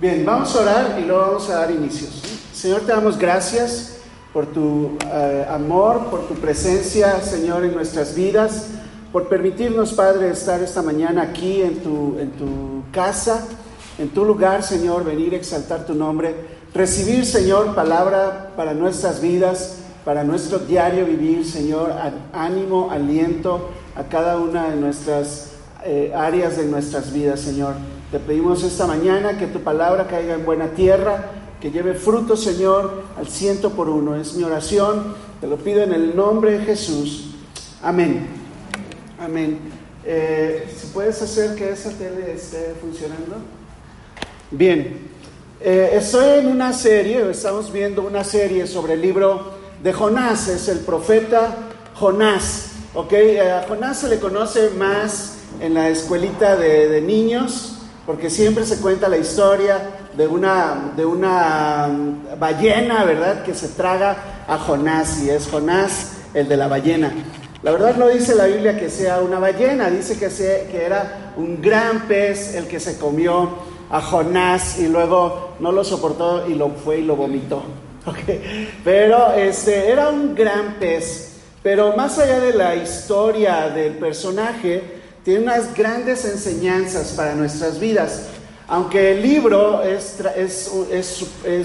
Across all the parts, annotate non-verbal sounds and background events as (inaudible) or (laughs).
Bien, vamos a orar y luego vamos a dar inicios. Señor, te damos gracias por tu eh, amor, por tu presencia, Señor, en nuestras vidas, por permitirnos, Padre, estar esta mañana aquí en tu, en tu casa, en tu lugar, Señor, venir a exaltar tu nombre, recibir, Señor, palabra para nuestras vidas, para nuestro diario vivir, Señor, ánimo, aliento a cada una de nuestras eh, áreas de nuestras vidas, Señor. Te pedimos esta mañana que tu palabra caiga en buena tierra, que lleve fruto, Señor, al ciento por uno. Es mi oración, te lo pido en el nombre de Jesús. Amén. Amén. Eh, si puedes hacer que esa tele esté funcionando. Bien, eh, estoy en una serie, estamos viendo una serie sobre el libro de Jonás, es el profeta Jonás. ¿ok? Eh, a Jonás se le conoce más en la escuelita de niños porque siempre se cuenta la historia de una, de una ballena, ¿verdad?, que se traga a Jonás, y es Jonás el de la ballena. La verdad no dice la Biblia que sea una ballena, dice que, que era un gran pez el que se comió a Jonás y luego no lo soportó y lo fue y lo vomitó. (laughs) Pero este, era un gran pez. Pero más allá de la historia del personaje, tiene unas grandes enseñanzas para nuestras vidas. Aunque el libro es,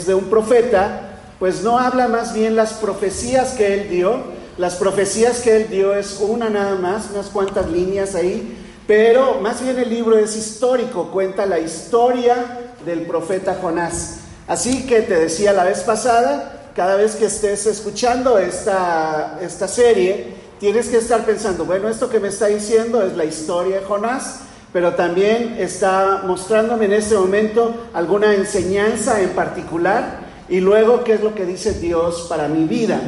de un profeta, pues no habla más bien las profecías que él dio. Las profecías que él dio es una nada más, unas cuantas líneas ahí, pero más bien el libro es histórico, cuenta la historia del profeta Jonás. Así que te decía la vez pasada, cada vez que estés escuchando esta serie, tienes que estar pensando, bueno, esto que me está diciendo es la historia de Jonás, pero también está mostrándome en este momento alguna enseñanza en particular y luego qué es lo que dice Dios para mi vida.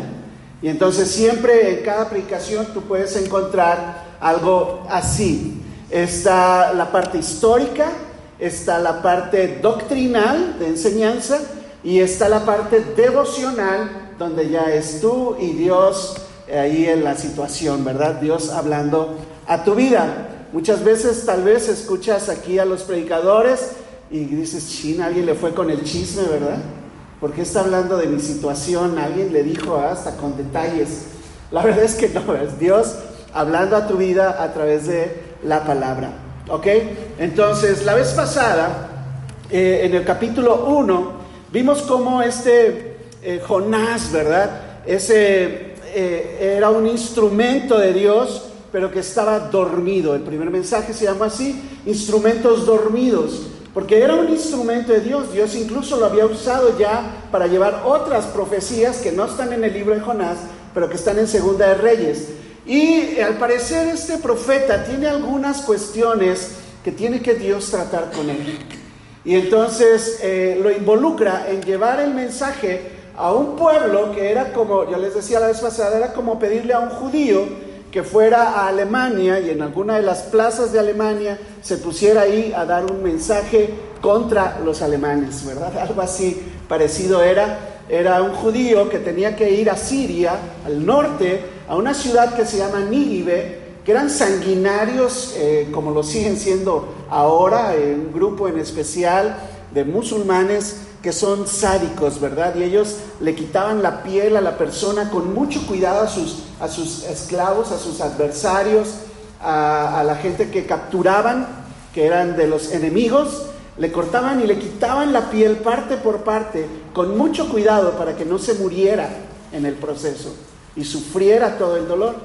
Y entonces siempre en cada predicación tú puedes encontrar algo así. Está la parte histórica, está la parte doctrinal de enseñanza y está la parte devocional donde ya es tú y Dios ahí en la situación, ¿verdad? Dios hablando a tu vida. Muchas veces tal vez escuchas aquí a los predicadores y dices, chin, alguien le fue con el chisme, ¿verdad? Porque está hablando de mi situación, alguien le dijo hasta con detalles. La (laughs) verdad es que no, es Dios hablando a tu vida a través de la palabra. ¿Ok? Entonces, la vez pasada, eh, en el capítulo 1, vimos cómo este eh, Jonás, ¿verdad? Ese eh, era un instrumento de Dios, pero que estaba dormido. El primer mensaje se llama así, instrumentos dormidos, porque era un instrumento de Dios. Dios incluso lo había usado ya para llevar otras profecías que no están en el libro de Jonás, pero que están en Segunda de Reyes. Y al parecer este profeta tiene algunas cuestiones que tiene que Dios tratar con él. Y entonces eh, lo involucra en llevar el mensaje a un pueblo que era como, yo les decía la vez pasada, era como pedirle a un judío que fuera a Alemania y en alguna de las plazas de Alemania se pusiera ahí a dar un mensaje contra los alemanes, ¿verdad? (laughs) Algo así parecido era. Era un judío que tenía que ir a Siria, al norte, a una ciudad que se llama Nínive, que eran sanguinarios, eh, como lo siguen siendo ahora, un grupo en especial de musulmanes que son sádicos, ¿verdad? Y ellos le quitaban la piel a la persona con mucho cuidado a sus, a sus esclavos, a sus adversarios, a, la gente que capturaban, que eran de los enemigos, le cortaban y le quitaban la piel parte por parte, con mucho cuidado para que no se muriera en el proceso y sufriera todo el dolor.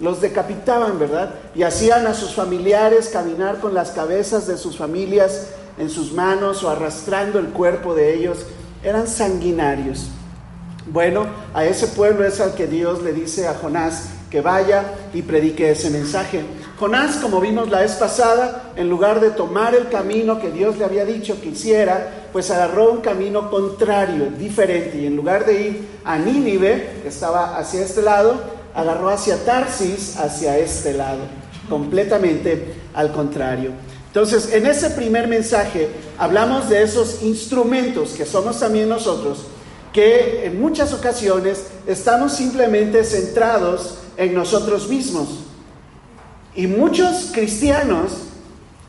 Los decapitaban, ¿verdad? Y hacían a sus familiares caminar con las cabezas de sus familias en sus manos o arrastrando el cuerpo de ellos, eran sanguinarios. Bueno, a ese pueblo es al que Dios le dice a Jonás que vaya y predique ese mensaje. Jonás, como vimos la vez pasada, en lugar de tomar el camino que Dios le había dicho que hiciera, pues agarró un camino contrario, diferente, y en lugar de ir a Nínive, que estaba hacia este lado, agarró hacia Tarsis, hacia este lado, completamente al contrario. Entonces, en ese primer mensaje hablamos de esos instrumentos que somos también nosotros, que en muchas ocasiones estamos simplemente centrados en nosotros mismos. Y muchos cristianos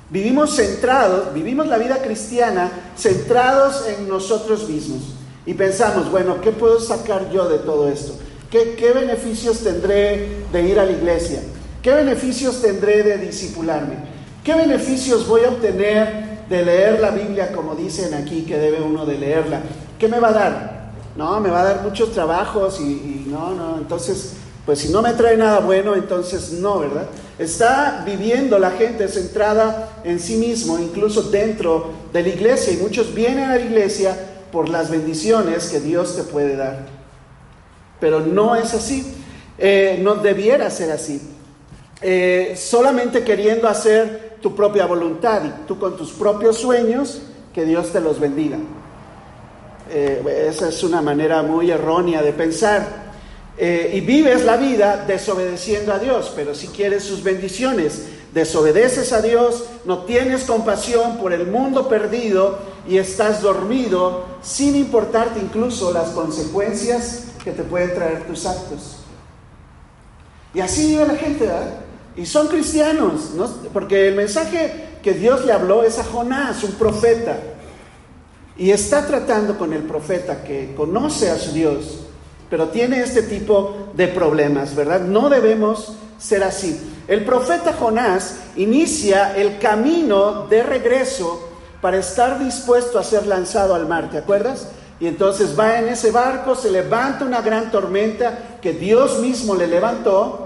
Vivimos centrados, vivimos la vida cristiana centrados en nosotros mismos. Y pensamos, bueno, ¿qué puedo sacar yo de todo esto? ¿Qué, beneficios tendré de ir a la iglesia? ¿Qué beneficios tendré de disipularme? ¿Qué beneficios voy a obtener de leer la Biblia como dicen aquí que debe uno de leerla? ¿Qué me va a dar? No, me va a dar muchos trabajos y, no, no, entonces, pues si no me trae nada bueno, entonces no, ¿verdad? Está viviendo la gente centrada en sí mismo, incluso dentro de la iglesia, y muchos vienen a la iglesia por las bendiciones que Dios te puede dar. Pero no es así, eh, no debiera ser así. Eh, solamente queriendo hacer tu propia voluntad y tú con tus propios sueños, que Dios te los bendiga. Eh, esa es una manera muy errónea de pensar. Eh, y vives la vida desobedeciendo a Dios, pero si quieres sus bendiciones, desobedeces a Dios, no tienes compasión por el mundo perdido y estás dormido sin importarte incluso las consecuencias que te pueden traer tus actos. Y así vive la gente, ¿verdad? Y son cristianos, ¿no? porque el mensaje que Dios le habló es a Jonás, un profeta. Y está tratando con el profeta que conoce a su Dios, pero tiene este tipo de problemas, ¿verdad? No debemos ser así. El profeta Jonás inicia el camino de regreso para estar dispuesto a ser lanzado al mar, ¿te acuerdas? Y entonces va en ese barco, se levanta una gran tormenta que Dios mismo le levantó.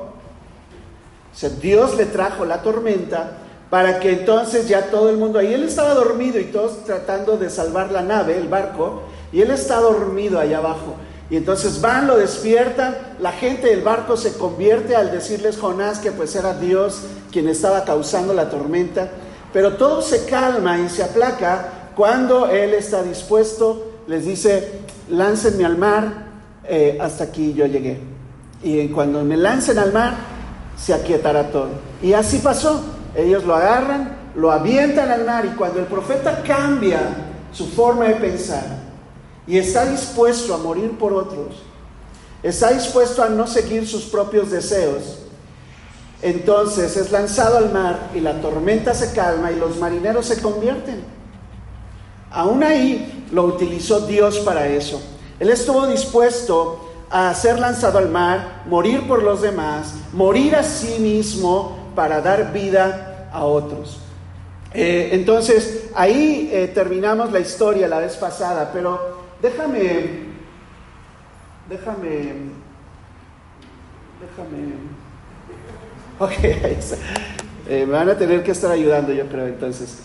O Dios le trajo la tormenta para que entonces ya todo el mundo, ahí él estaba dormido y todos tratando de salvar la nave, el barco, y él está dormido allá abajo. Y entonces van, lo despiertan, la gente del barco se convierte al decirles Jonás que pues era Dios quien estaba causando la tormenta, pero todo se calma y se aplaca cuando él está dispuesto, les dice, láncenme al mar, eh, hasta aquí yo llegué. Y cuando me lancen al mar, se aquietará todo. Y así pasó, ellos lo agarran, lo avientan al mar y cuando el profeta cambia su forma de pensar, y está dispuesto a morir por otros, está dispuesto a no seguir sus propios deseos, entonces es lanzado al mar y la tormenta se calma y los marineros se convierten. Aún ahí lo utilizó Dios para eso. Él estuvo dispuesto a ser lanzado al mar, morir por los demás, morir a sí mismo para dar vida a otros. Eh, entonces, ahí eh, terminamos la historia la vez pasada, pero Déjame, déjame, déjame. (laughs) Ok, ahí está. Eh, me van a tener que estar ayudando, yo creo, entonces.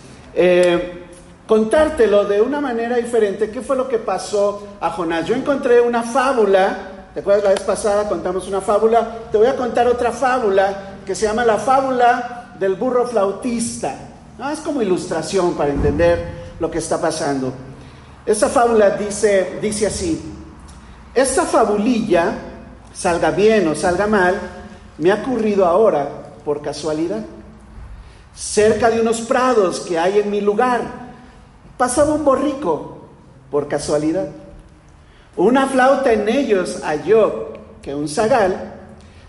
Contártelo de una manera diferente. ¿Qué fue lo que pasó a Jonás? Yo encontré una fábula. ¿Te acuerdas la vez pasada contamos una fábula? Te voy a contar otra fábula que se llama la fábula del burro flautista. es como ilustración para entender lo que está pasando. Esta fábula dice, dice así, esta fabulilla, salga bien o salga mal, me ha ocurrido ahora por casualidad. Cerca de unos prados que hay en mi lugar, pasaba un borrico por casualidad. Una flauta en ellos halló que un zagal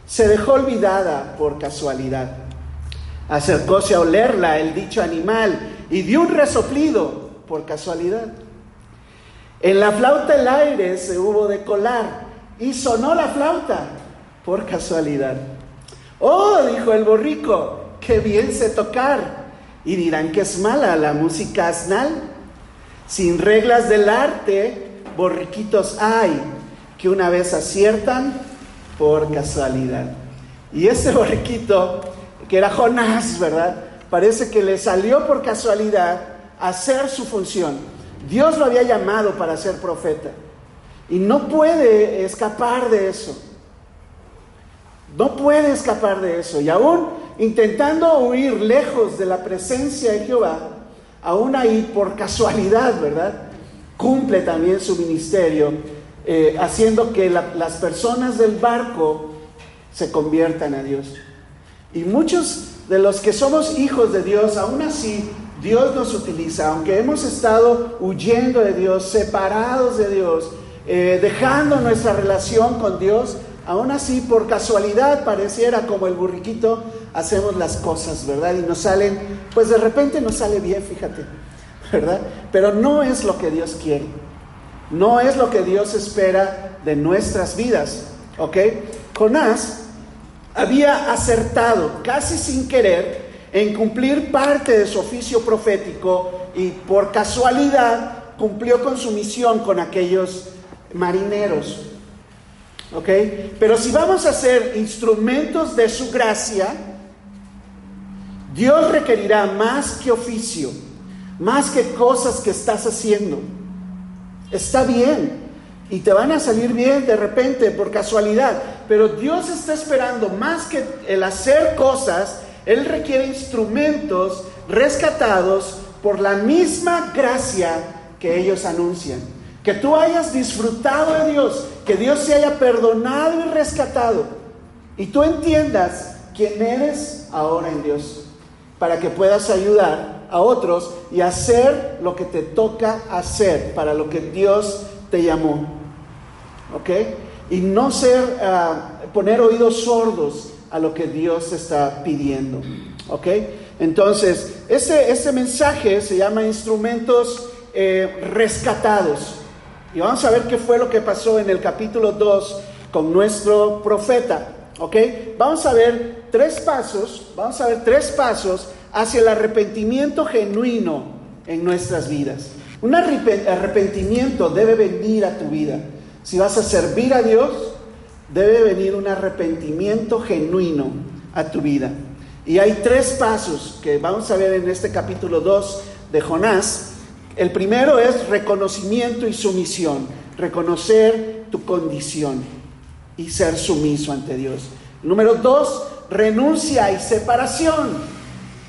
se dejó olvidada por casualidad. Acercóse a olerla el dicho animal y dio un resoplido por casualidad. En la flauta el aire se hubo de colar y sonó la flauta por casualidad. Oh, dijo el borrico, qué bien sé tocar. Y dirán que es mala la música asnal. Sin reglas del arte, borriquitos hay que una vez aciertan por casualidad. Y ese (laughs) borriquito, que era Jonás, ¿verdad? Parece que le salió por casualidad hacer su función Dios lo había llamado para ser profeta. Y no puede escapar de eso. No puede escapar de eso. Y aún intentando huir lejos de la presencia de Jehová, aún ahí por casualidad, ¿verdad? Cumple también su ministerio, eh, haciendo que las personas del barco se conviertan a Dios. Y muchos de los que somos hijos de Dios, aún así, Dios nos utiliza, aunque hemos estado huyendo de Dios, separados de Dios, eh, dejando nuestra relación con Dios, aún así por casualidad pareciera como el burriquito, hacemos las cosas, ¿verdad? Y nos salen, pues de repente nos sale bien, fíjate, Pero no es lo que Dios quiere. No es lo que Dios espera de nuestras vidas, ¿ok? Jonás había acertado, casi sin querer, en cumplir parte de su oficio profético y por casualidad cumplió con su misión con aquellos marineros. ¿Ok? Pero si vamos a ser instrumentos de su gracia, Dios requerirá más que oficio, más que cosas que estás haciendo. Está bien y te van a salir bien de repente por casualidad, pero Dios está esperando más que el hacer cosas, Él requiere instrumentos rescatados por la misma gracia que ellos anuncian. Que tú hayas disfrutado de Dios, que Dios se haya perdonado y rescatado. Y tú entiendas quién eres ahora en Dios, para que puedas ayudar a otros y hacer lo que te toca hacer, para lo que Dios te llamó. ¿Ok? Y no ser, ah, poner oídos sordos a lo que Dios está pidiendo. ¿Ok? Entonces, este, mensaje se llama instrumentos eh, rescatados. Y vamos a ver qué fue lo que pasó en el capítulo 2 con nuestro profeta. ¿Ok? Vamos a ver tres pasos, vamos a ver tres pasos hacia el arrepentimiento genuino en nuestras vidas. Un arrepentimiento debe venir a tu vida. Si vas a servir a Dios, debe venir un arrepentimiento genuino a tu vida. Y hay tres pasos que vamos a ver en este capítulo 2 de Jonás. El primero es reconocimiento y sumisión, reconocer tu condición y ser sumiso ante Dios. Número dos, renuncia y separación,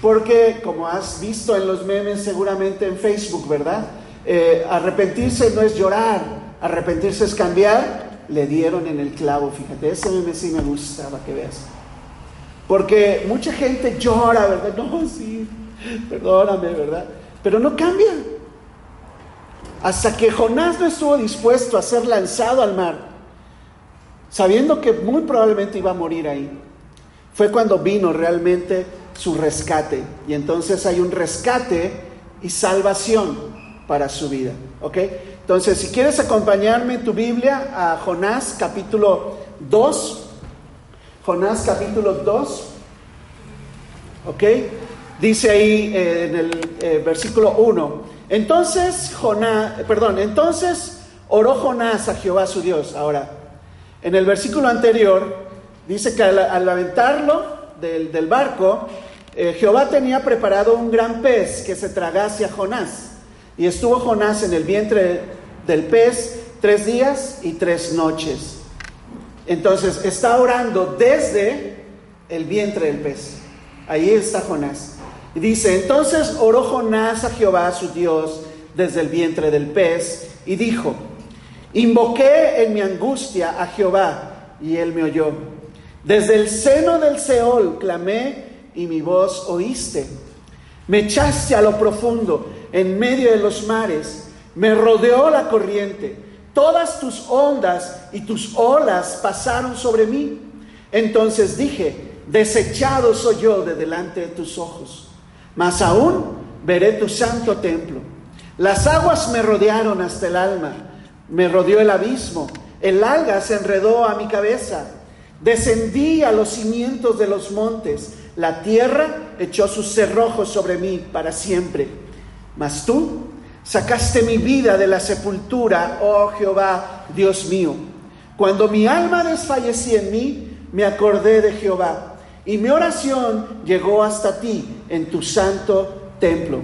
porque como has visto en los memes seguramente en Facebook, ¿verdad? Eh, arrepentirse no es llorar, arrepentirse es cambiar. Le dieron en el clavo, fíjate, ese meme sí me gusta, para que veas. Porque mucha gente llora, ¿verdad? (laughs) No, sí, perdóname, ¿verdad? Pero no cambia. Hasta que Jonás no estuvo dispuesto a ser lanzado al mar, sabiendo que muy probablemente iba a morir ahí, fue cuando vino realmente su rescate. Y entonces hay un rescate y salvación para su vida. ¿Ok? Entonces, si quieres acompañarme en tu Biblia a Jonás capítulo 2, Jonás capítulo 2, ¿ok? Dice ahí eh, en el eh, versículo 1, entonces Jonás, perdón, entonces oró Jonás a Jehová su Dios. Ahora, en el versículo anterior dice que al, aventarlo del, barco, eh, Jehová tenía preparado un gran pez que se tragase a Jonás. Y estuvo Jonás en el vientre del pez tres días y tres noches. Entonces está orando desde el vientre del pez. Ahí está Jonás. Y dice, entonces oró Jonás a Jehová su Dios desde el vientre del pez y dijo, invoqué en mi angustia a Jehová y él me oyó. Desde el seno del Seol clamé y mi voz oíste. Me echaste a lo profundo, en medio de los mares, me rodeó la corriente Todas tus ondas y tus olas pasaron sobre mí. Entonces dije, desechado soy yo de delante de tus ojos, mas aún veré tu santo templo. Las aguas me rodearon hasta el alma, me rodeó el abismo, el alga se enredó a mi cabeza. Descendí a los cimientos de los montes, la tierra echó sus cerrojos sobre mí para siempre. Mas tú Sacaste mi vida de la sepultura, oh Jehová, Dios mío. Cuando mi alma desfallecía en mí, me acordé de Jehová, y mi oración llegó hasta ti en tu santo templo.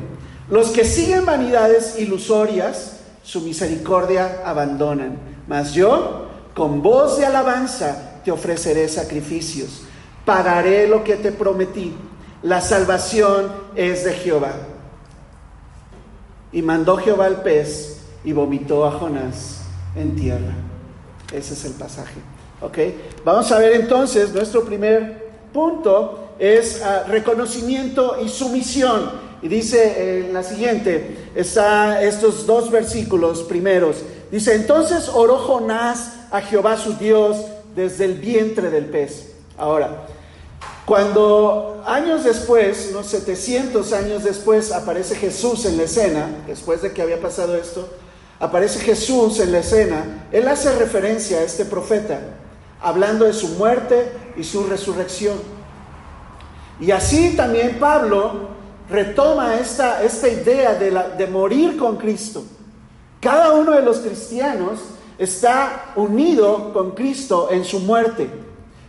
Los que siguen vanidades ilusorias, su misericordia abandonan. Mas yo, con voz de alabanza, te ofreceré sacrificios. Pagaré lo que te prometí. La salvación es de Jehová. Y mandó Jehová el pez y vomitó a Jonás en tierra. Ese es el pasaje. ¿Ok? Vamos a ver entonces, nuestro primer punto es ah, reconocimiento y sumisión. Y dice en la siguiente, está estos dos versículos primeros. Dice, entonces oró Jonás a Jehová su Dios desde el vientre del pez. Ahora, Cuando años después, unos 700 años después, aparece Jesús en la escena, después de que había pasado esto, aparece Jesús en la escena, él hace referencia a este profeta, hablando de su muerte y su resurrección. Y así también Pablo retoma esta, esta idea de, de morir con Cristo. Cada uno de los cristianos está unido con Cristo en su muerte,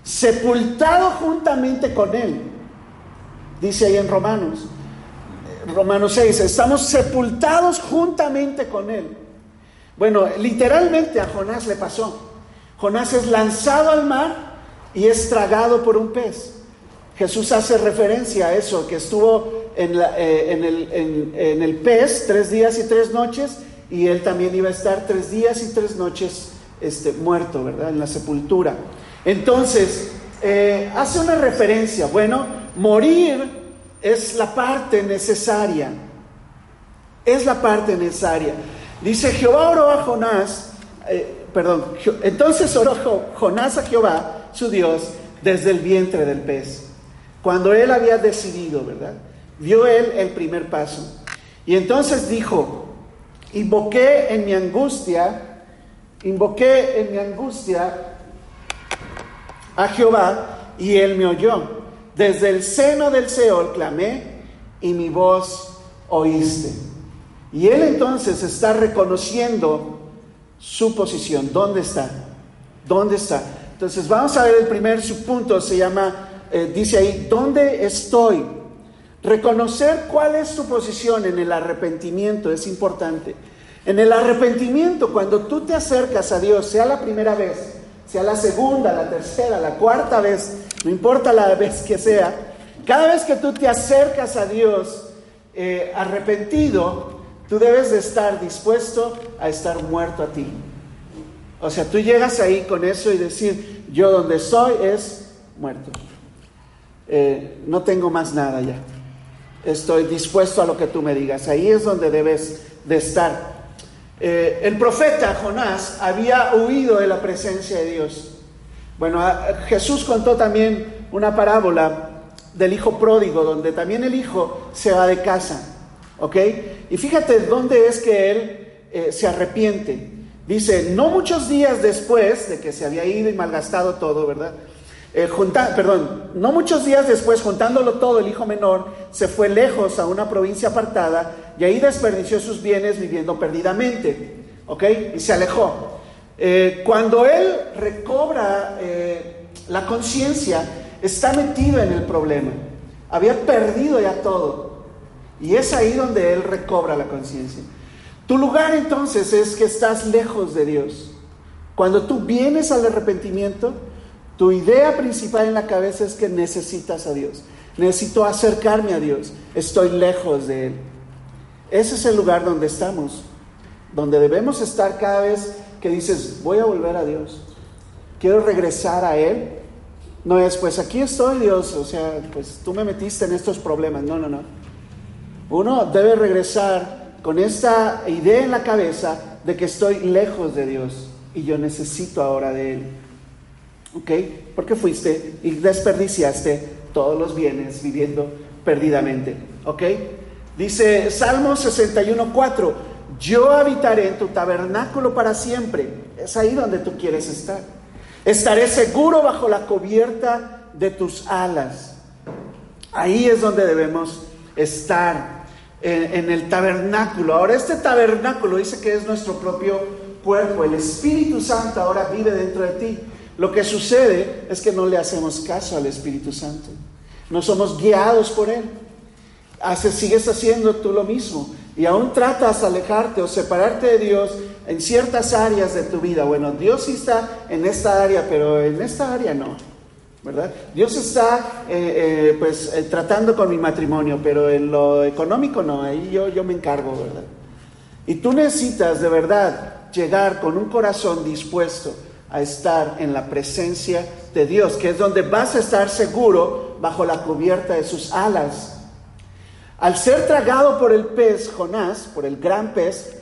sepultado juntamente con Él. Dice ahí en Romanos, Romanos 6, estamos sepultados juntamente con Él. Bueno, literalmente a Jonás le pasó. Jonás es lanzado al mar y es tragado por un pez. Jesús hace referencia a eso, que estuvo en, eh, el, pez tres días y tres noches y él también iba a estar tres días y tres noches este, muerto, ¿verdad? En la sepultura. Entonces, eh, hace una referencia, bueno, morir es la parte necesaria, es la parte necesaria. Dice, Jehová oró a Jonás, eh, perdón, entonces oró Jonás a Jehová, su Dios, desde el vientre del pez. Cuando él había decidido, ¿verdad? Dio él el primer paso. Y entonces dijo, invoqué en mi angustia, invoqué en mi angustia a Jehová y él me oyó. Desde el seno del Seol clamé y mi voz oíste. Y él entonces está reconociendo su posición. ¿Dónde está? ¿Dónde está? Entonces vamos a ver el primer subpunto, se llama eh, dice ahí, ¿dónde estoy? Reconocer cuál es tu posición en el arrepentimiento es importante. En el arrepentimiento, cuando tú te acercas a Dios, sea la primera vez, sea la segunda, la tercera, la cuarta vez, no importa la vez que sea, cada vez que tú te acercas a Dios eh, arrepentido, tú debes de estar dispuesto a estar muerto a ti. O sea, tú llegas ahí con eso y decir, yo donde soy es muerto. Eh, no tengo más nada ya. Estoy dispuesto a lo que tú me digas. Ahí es donde debes de estar. Eh, el profeta Jonás había huido de la presencia de Dios. Bueno, Jesús contó también una parábola del hijo pródigo, donde también el hijo se va de casa. ¿Ok? Y fíjate dónde es que él eh, se arrepiente. Dice, no muchos días después de que se había ido y malgastado todo, ¿verdad? Eh, perdón, no muchos días después, juntándolo todo, el hijo menor se fue lejos a una provincia apartada y ahí desperdició sus bienes viviendo perdidamente. ¿Ok? Y se alejó. Eh, cuando él recobra eh, la conciencia, está metido en el problema. Había perdido ya todo. Y es ahí donde él recobra la conciencia. Tu lugar entonces es que estás lejos de Dios. Cuando tú vienes al arrepentimiento, tu idea principal en la cabeza es que necesitas a Dios. Necesito acercarme a Dios. Estoy lejos de Él. Ese es el lugar donde estamos. Donde debemos estar cada vez que dices, voy a volver a Dios. Quiero regresar a Él. No es, pues aquí estoy Dios. O sea, pues tú me metiste en estos problemas. No, no, no. Uno debe regresar con esta idea en la cabeza de que estoy lejos de Dios y yo necesito ahora de Él. ¿Ok? Porque fuiste y desperdiciaste todos los bienes viviendo perdidamente. ¿Ok? Dice Salmo 61.4, yo habitaré en tu tabernáculo para siempre. Es ahí donde tú quieres estar. Estaré seguro bajo la cubierta de tus alas. Ahí es donde debemos estar, en, en el tabernáculo. Ahora, este tabernáculo dice que es nuestro propio cuerpo. El Espíritu Santo ahora vive dentro de ti. Lo que sucede es que no le hacemos caso al Espíritu Santo. No somos guiados por Él. Sigues haciendo tú lo mismo y aún tratas de alejarte o separarte de Dios en ciertas áreas de tu vida. Bueno, Dios sí está en esta área, pero en esta área no. ¿verdad? Dios está eh, eh, pues eh, tratando con mi matrimonio, pero en lo económico no, ahí yo, yo me encargo, ¿verdad? Y tú necesitas de verdad llegar con un corazón dispuesto a estar en la presencia de Dios, que es donde vas a estar seguro bajo la cubierta de sus alas. Al ser tragado por el pez, Jonás, por el gran pez,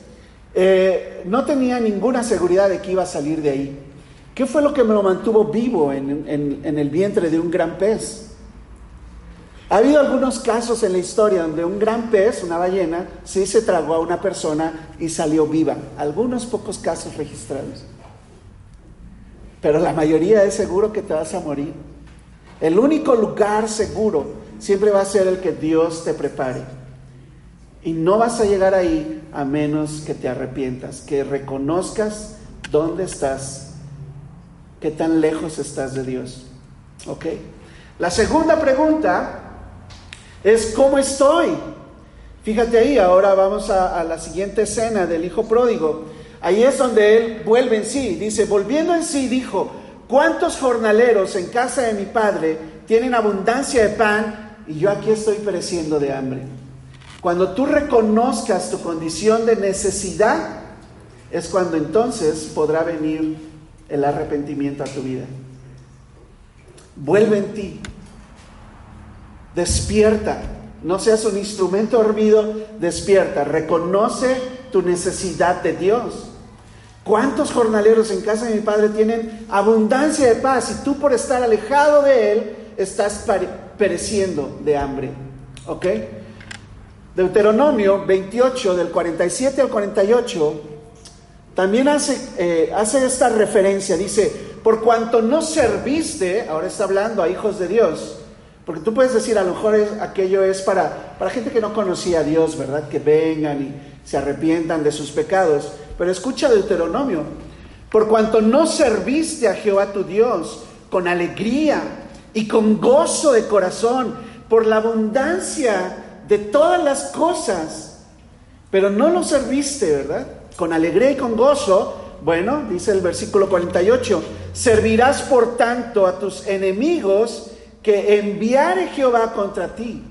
eh, no tenía ninguna seguridad de que iba a salir de ahí. ¿Qué fue lo que me lo mantuvo vivo en, en el vientre de un gran pez? Ha habido algunos casos en la historia donde un gran pez, una ballena, sí se tragó a una persona y salió viva. Algunos pocos casos registrados. Pero la mayoría es seguro que te vas a morir. El único lugar seguro siempre va a ser el que Dios te prepare. Y no vas a llegar ahí a menos que te arrepientas, que reconozcas dónde estás, qué tan lejos estás de Dios. ¿Ok? La segunda pregunta es ¿cómo estoy? Fíjate ahí, ahora vamos a, a, la siguiente escena del hijo pródigo. Ahí es donde él vuelve en sí. Dice, volviendo en sí, dijo, ¿cuántos jornaleros en casa de mi padre tienen abundancia de pan y yo aquí estoy pereciendo de hambre? Cuando tú reconozcas tu condición de necesidad, es cuando entonces podrá venir el arrepentimiento a tu vida. Vuelve en ti. Despierta. No seas un instrumento dormido, despierta. Reconoce tu necesidad de Dios. ¿Cuántos jornaleros en casa de mi padre tienen abundancia de paz y tú por estar alejado de Él estás pereciendo de hambre? ¿Ok? Deuteronomio 28, del 47 al 48, también hace, eh, hace esta referencia. Dice, por cuanto no serviste, ahora está hablando a hijos de Dios, porque tú puedes decir, a lo mejor aquello es para, para gente que no conocía a Dios, ¿verdad? Que vengan y se arrepientan de sus pecados. Pero escucha Deuteronomio, por cuanto no serviste a Jehová tu Dios con alegría y con gozo de corazón, por la abundancia de todas las cosas, pero no lo serviste, ¿verdad? Con alegría y con gozo. Bueno, dice el versículo 48, servirás por tanto a tus enemigos que enviare Jehová contra ti,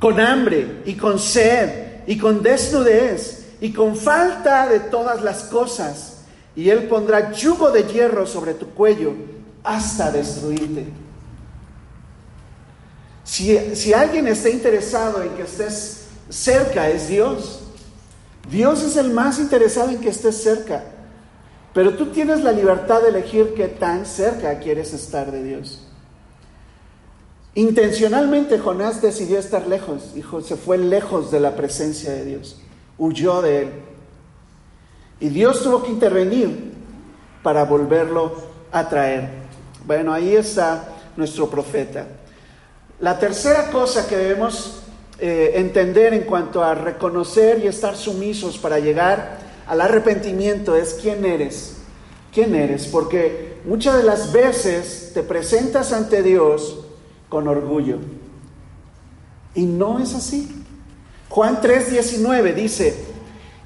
con hambre y con sed y con desnudez y con falta de todas las cosas, y él pondrá yugo de hierro sobre tu cuello hasta destruirte. Si, alguien está interesado en que estés cerca, es Dios. Dios es el más interesado en que estés cerca. Pero tú tienes la libertad de elegir qué tan cerca quieres estar de Dios. Intencionalmente Jonás decidió estar lejos, hijo, se fue lejos de la presencia de Dios, huyó de él. Y Dios tuvo que intervenir para volverlo a traer. Bueno, ahí está nuestro profeta. La tercera cosa que debemos eh, entender en cuanto a reconocer y estar sumisos para llegar al arrepentimiento es quién eres. ¿Quién eres? Porque muchas de las veces te presentas ante Dios con orgullo. Y no es así. Juan 3:19 dice,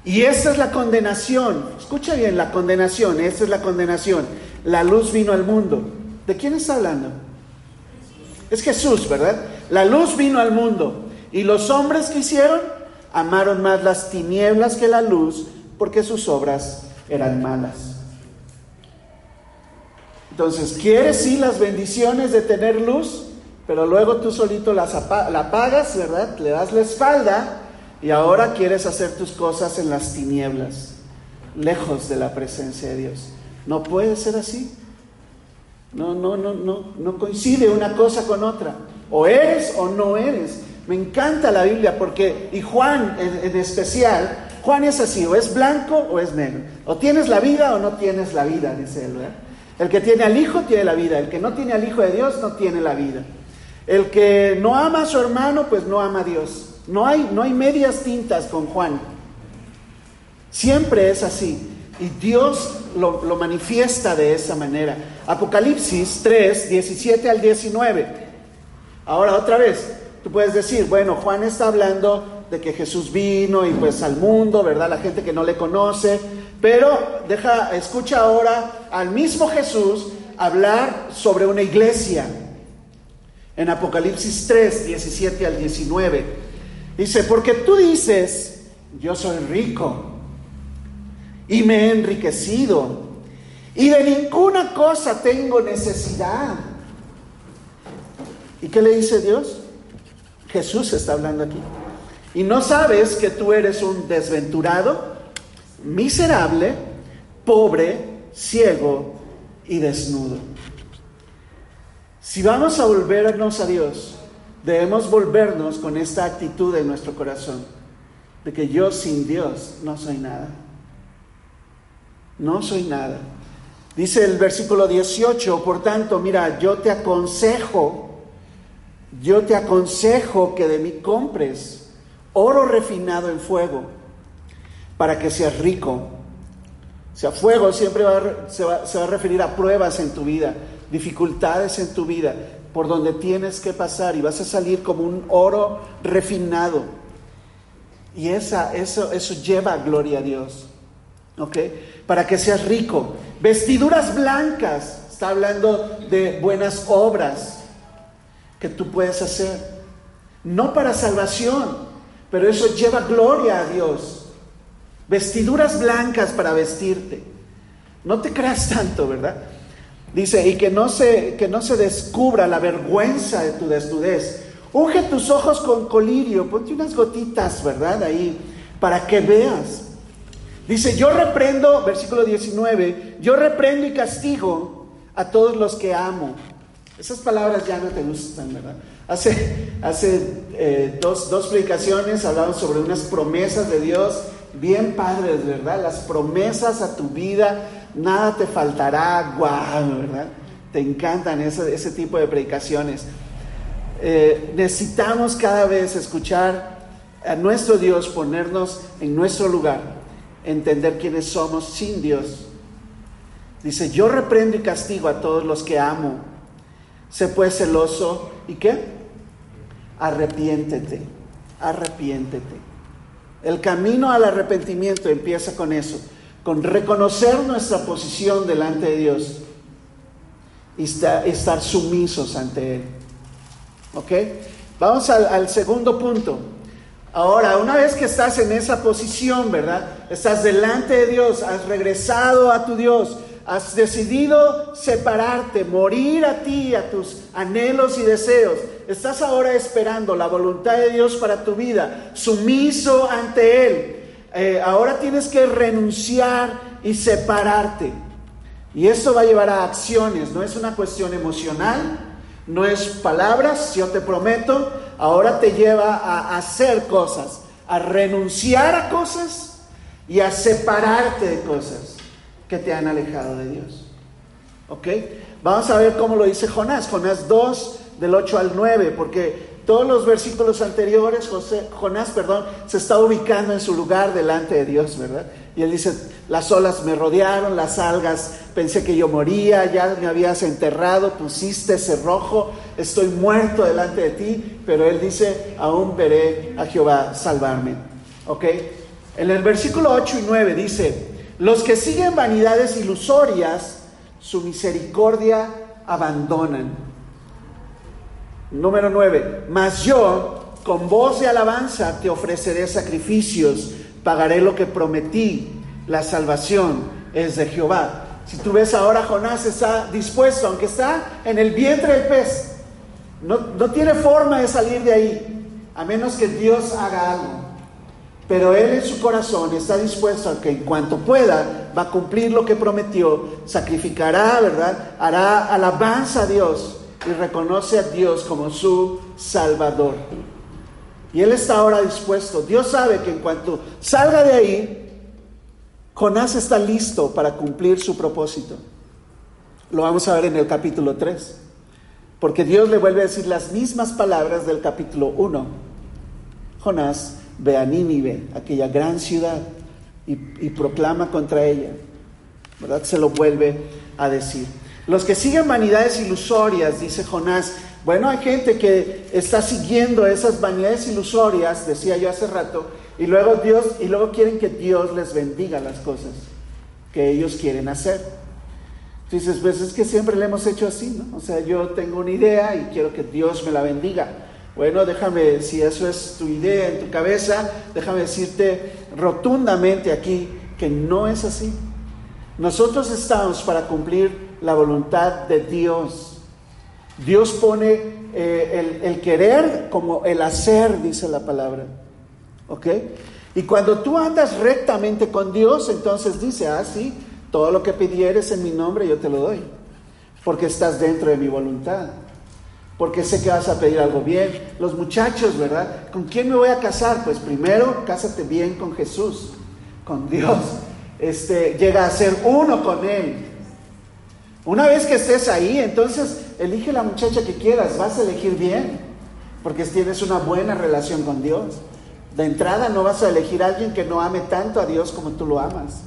y esta es la condenación, escucha bien, la condenación, esta es la condenación. La luz vino al mundo. ¿De quién está hablando? Es Jesús, ¿verdad? La luz vino al mundo y los hombres que hicieron amaron más las tinieblas que la luz porque sus obras eran malas. Entonces, ¿quieres sí las bendiciones de tener luz? Pero luego tú solito las la apagas, ¿verdad? Le das la espalda y ahora quieres hacer tus cosas en las tinieblas, lejos de la presencia de Dios. No puede ser así. No, no, no, no, no coincide una cosa con otra. O eres o no eres. Me encanta la Biblia porque, y Juan en, especial, Juan es así, o es blanco o es negro. O tienes la vida o no tienes la vida, dice él. El que tiene al Hijo tiene la vida. El que no tiene al Hijo de Dios no tiene la vida. El que no ama a su hermano, pues no ama a Dios. No hay, no hay medias tintas con Juan. Siempre es así. Y Dios lo, manifiesta de esa manera. Apocalipsis 3, 17 al 19. Ahora otra vez, tú puedes decir, bueno, Juan está hablando de que Jesús vino y pues al mundo, ¿verdad? La gente que no le conoce. Pero deja, escucha ahora al mismo Jesús hablar sobre una iglesia. En Apocalipsis 3, 17 al 19. Dice, porque tú dices, yo soy rico y me he enriquecido y de ninguna cosa tengo necesidad. ¿Y qué le dice Dios? Jesús está hablando aquí. Y no sabes que tú eres un desventurado, miserable, pobre, ciego y desnudo. Si vamos a volvernos a Dios, debemos volvernos con esta actitud en nuestro corazón, de que yo sin Dios no soy nada. No soy nada. Dice el versículo 18, por tanto, mira, yo te aconsejo, yo te aconsejo que de mí compres oro refinado en fuego, para que seas rico. O sea, fuego siempre se, va, se va a referir a pruebas en tu vida dificultades en tu vida, por donde tienes que pasar y vas a salir como un oro refinado. Y esa, eso, eso lleva gloria a Dios. ¿Ok? Para que seas rico. Vestiduras blancas. Está hablando de buenas obras que tú puedes hacer. No para salvación, pero eso lleva gloria a Dios. Vestiduras blancas para vestirte. No te creas tanto, ¿verdad? Dice, y que no, se, que no se descubra la vergüenza de tu desnudez. Unge tus ojos con colirio, ponte unas gotitas, ¿verdad? Ahí, para que veas. Dice, yo reprendo, versículo 19, yo reprendo y castigo a todos los que amo. Esas palabras ya no te gustan, ¿verdad? Hace, hace eh, dos, dos predicaciones hablamos sobre unas promesas de Dios bien padres, ¿verdad? Las promesas a tu vida nada te faltará, guau, ¿verdad? Te encantan ese, ese tipo de predicaciones. Eh, necesitamos cada vez escuchar a nuestro Dios, ponernos en nuestro lugar, entender quiénes somos sin Dios. Dice, yo reprendo y castigo a todos los que amo. Sé pues celoso y qué? Arrepiéntete, arrepiéntete. El camino al arrepentimiento empieza con eso con reconocer nuestra posición delante de Dios y estar, sumisos ante Él. ¿Ok? Vamos al, segundo punto. Ahora, una vez que estás en esa posición, ¿verdad? Estás delante de Dios, has regresado a tu Dios, has decidido separarte, morir a ti, a tus anhelos y deseos. Estás ahora esperando la voluntad de Dios para tu vida, sumiso ante Él. Eh, ahora tienes que renunciar y separarte. Y eso va a llevar a acciones, no es una cuestión emocional, no es palabras, yo te prometo, ahora te lleva a hacer cosas, a renunciar a cosas y a separarte de cosas que te han alejado de Dios. ¿Ok? Vamos a ver cómo lo dice Jonás, Jonás 2 del 8 al 9, porque todos los versículos anteriores, José, Jonás, perdón, se está ubicando en su lugar delante de Dios, ¿verdad? Y él dice, las olas me rodearon, las algas, pensé que yo moría, ya me habías enterrado, pusiste cerrojo, estoy muerto delante de ti, pero él dice, aún veré a Jehová salvarme. ¿Ok? En el versículo 8 y 9 dice, los que siguen vanidades ilusorias, su misericordia abandonan. Número 9. Mas yo, con voz de alabanza, te ofreceré sacrificios, pagaré lo que prometí. La salvación es de Jehová. Si tú ves ahora, Jonás está dispuesto, aunque está en el vientre del pez, no, no tiene forma de salir de ahí, a menos que Dios haga algo. Pero él en su corazón está dispuesto a que en cuanto pueda va a cumplir lo que prometió, sacrificará, ¿verdad? Hará alabanza a Dios y reconoce a Dios como su Salvador. Y él está ahora dispuesto. Dios sabe que en cuanto salga de ahí, Jonás está listo para cumplir su propósito. Lo vamos a ver en el capítulo 3. Porque Dios le vuelve a decir las mismas palabras del capítulo 1. Jonás ve a Nínive, aquella gran ciudad, y, y proclama contra ella. ¿Verdad? Se lo vuelve a decir. Los que siguen vanidades ilusorias, dice Jonás, bueno, hay gente que está siguiendo esas vanidades ilusorias, decía yo hace rato, y luego Dios, y luego quieren que Dios les bendiga las cosas que ellos quieren hacer. Dices, pues es que siempre le hemos hecho así, ¿no? O sea, yo tengo una idea y quiero que Dios me la bendiga. Bueno, déjame, si eso es tu idea en tu cabeza, déjame decirte rotundamente aquí que no es así. Nosotros estamos para cumplir la voluntad de Dios. Dios pone eh, el, el, querer como el hacer, dice la palabra. ¿Ok? Y cuando tú andas rectamente con Dios, entonces dice, ah, sí, todo lo que pidieres en mi nombre yo te lo doy, porque estás dentro de mi voluntad. porque sé que vas a pedir algo bien. Los muchachos, ¿verdad? ¿Con quién me voy a casar? Pues primero, cásate bien con Jesús, con Dios. Este, llega a ser uno con Él. Una vez que estés ahí, entonces elige la muchacha que quieras, vas a elegir bien, porque tienes una buena relación con Dios. De entrada no vas a elegir a alguien que no ame tanto a Dios como tú lo amas.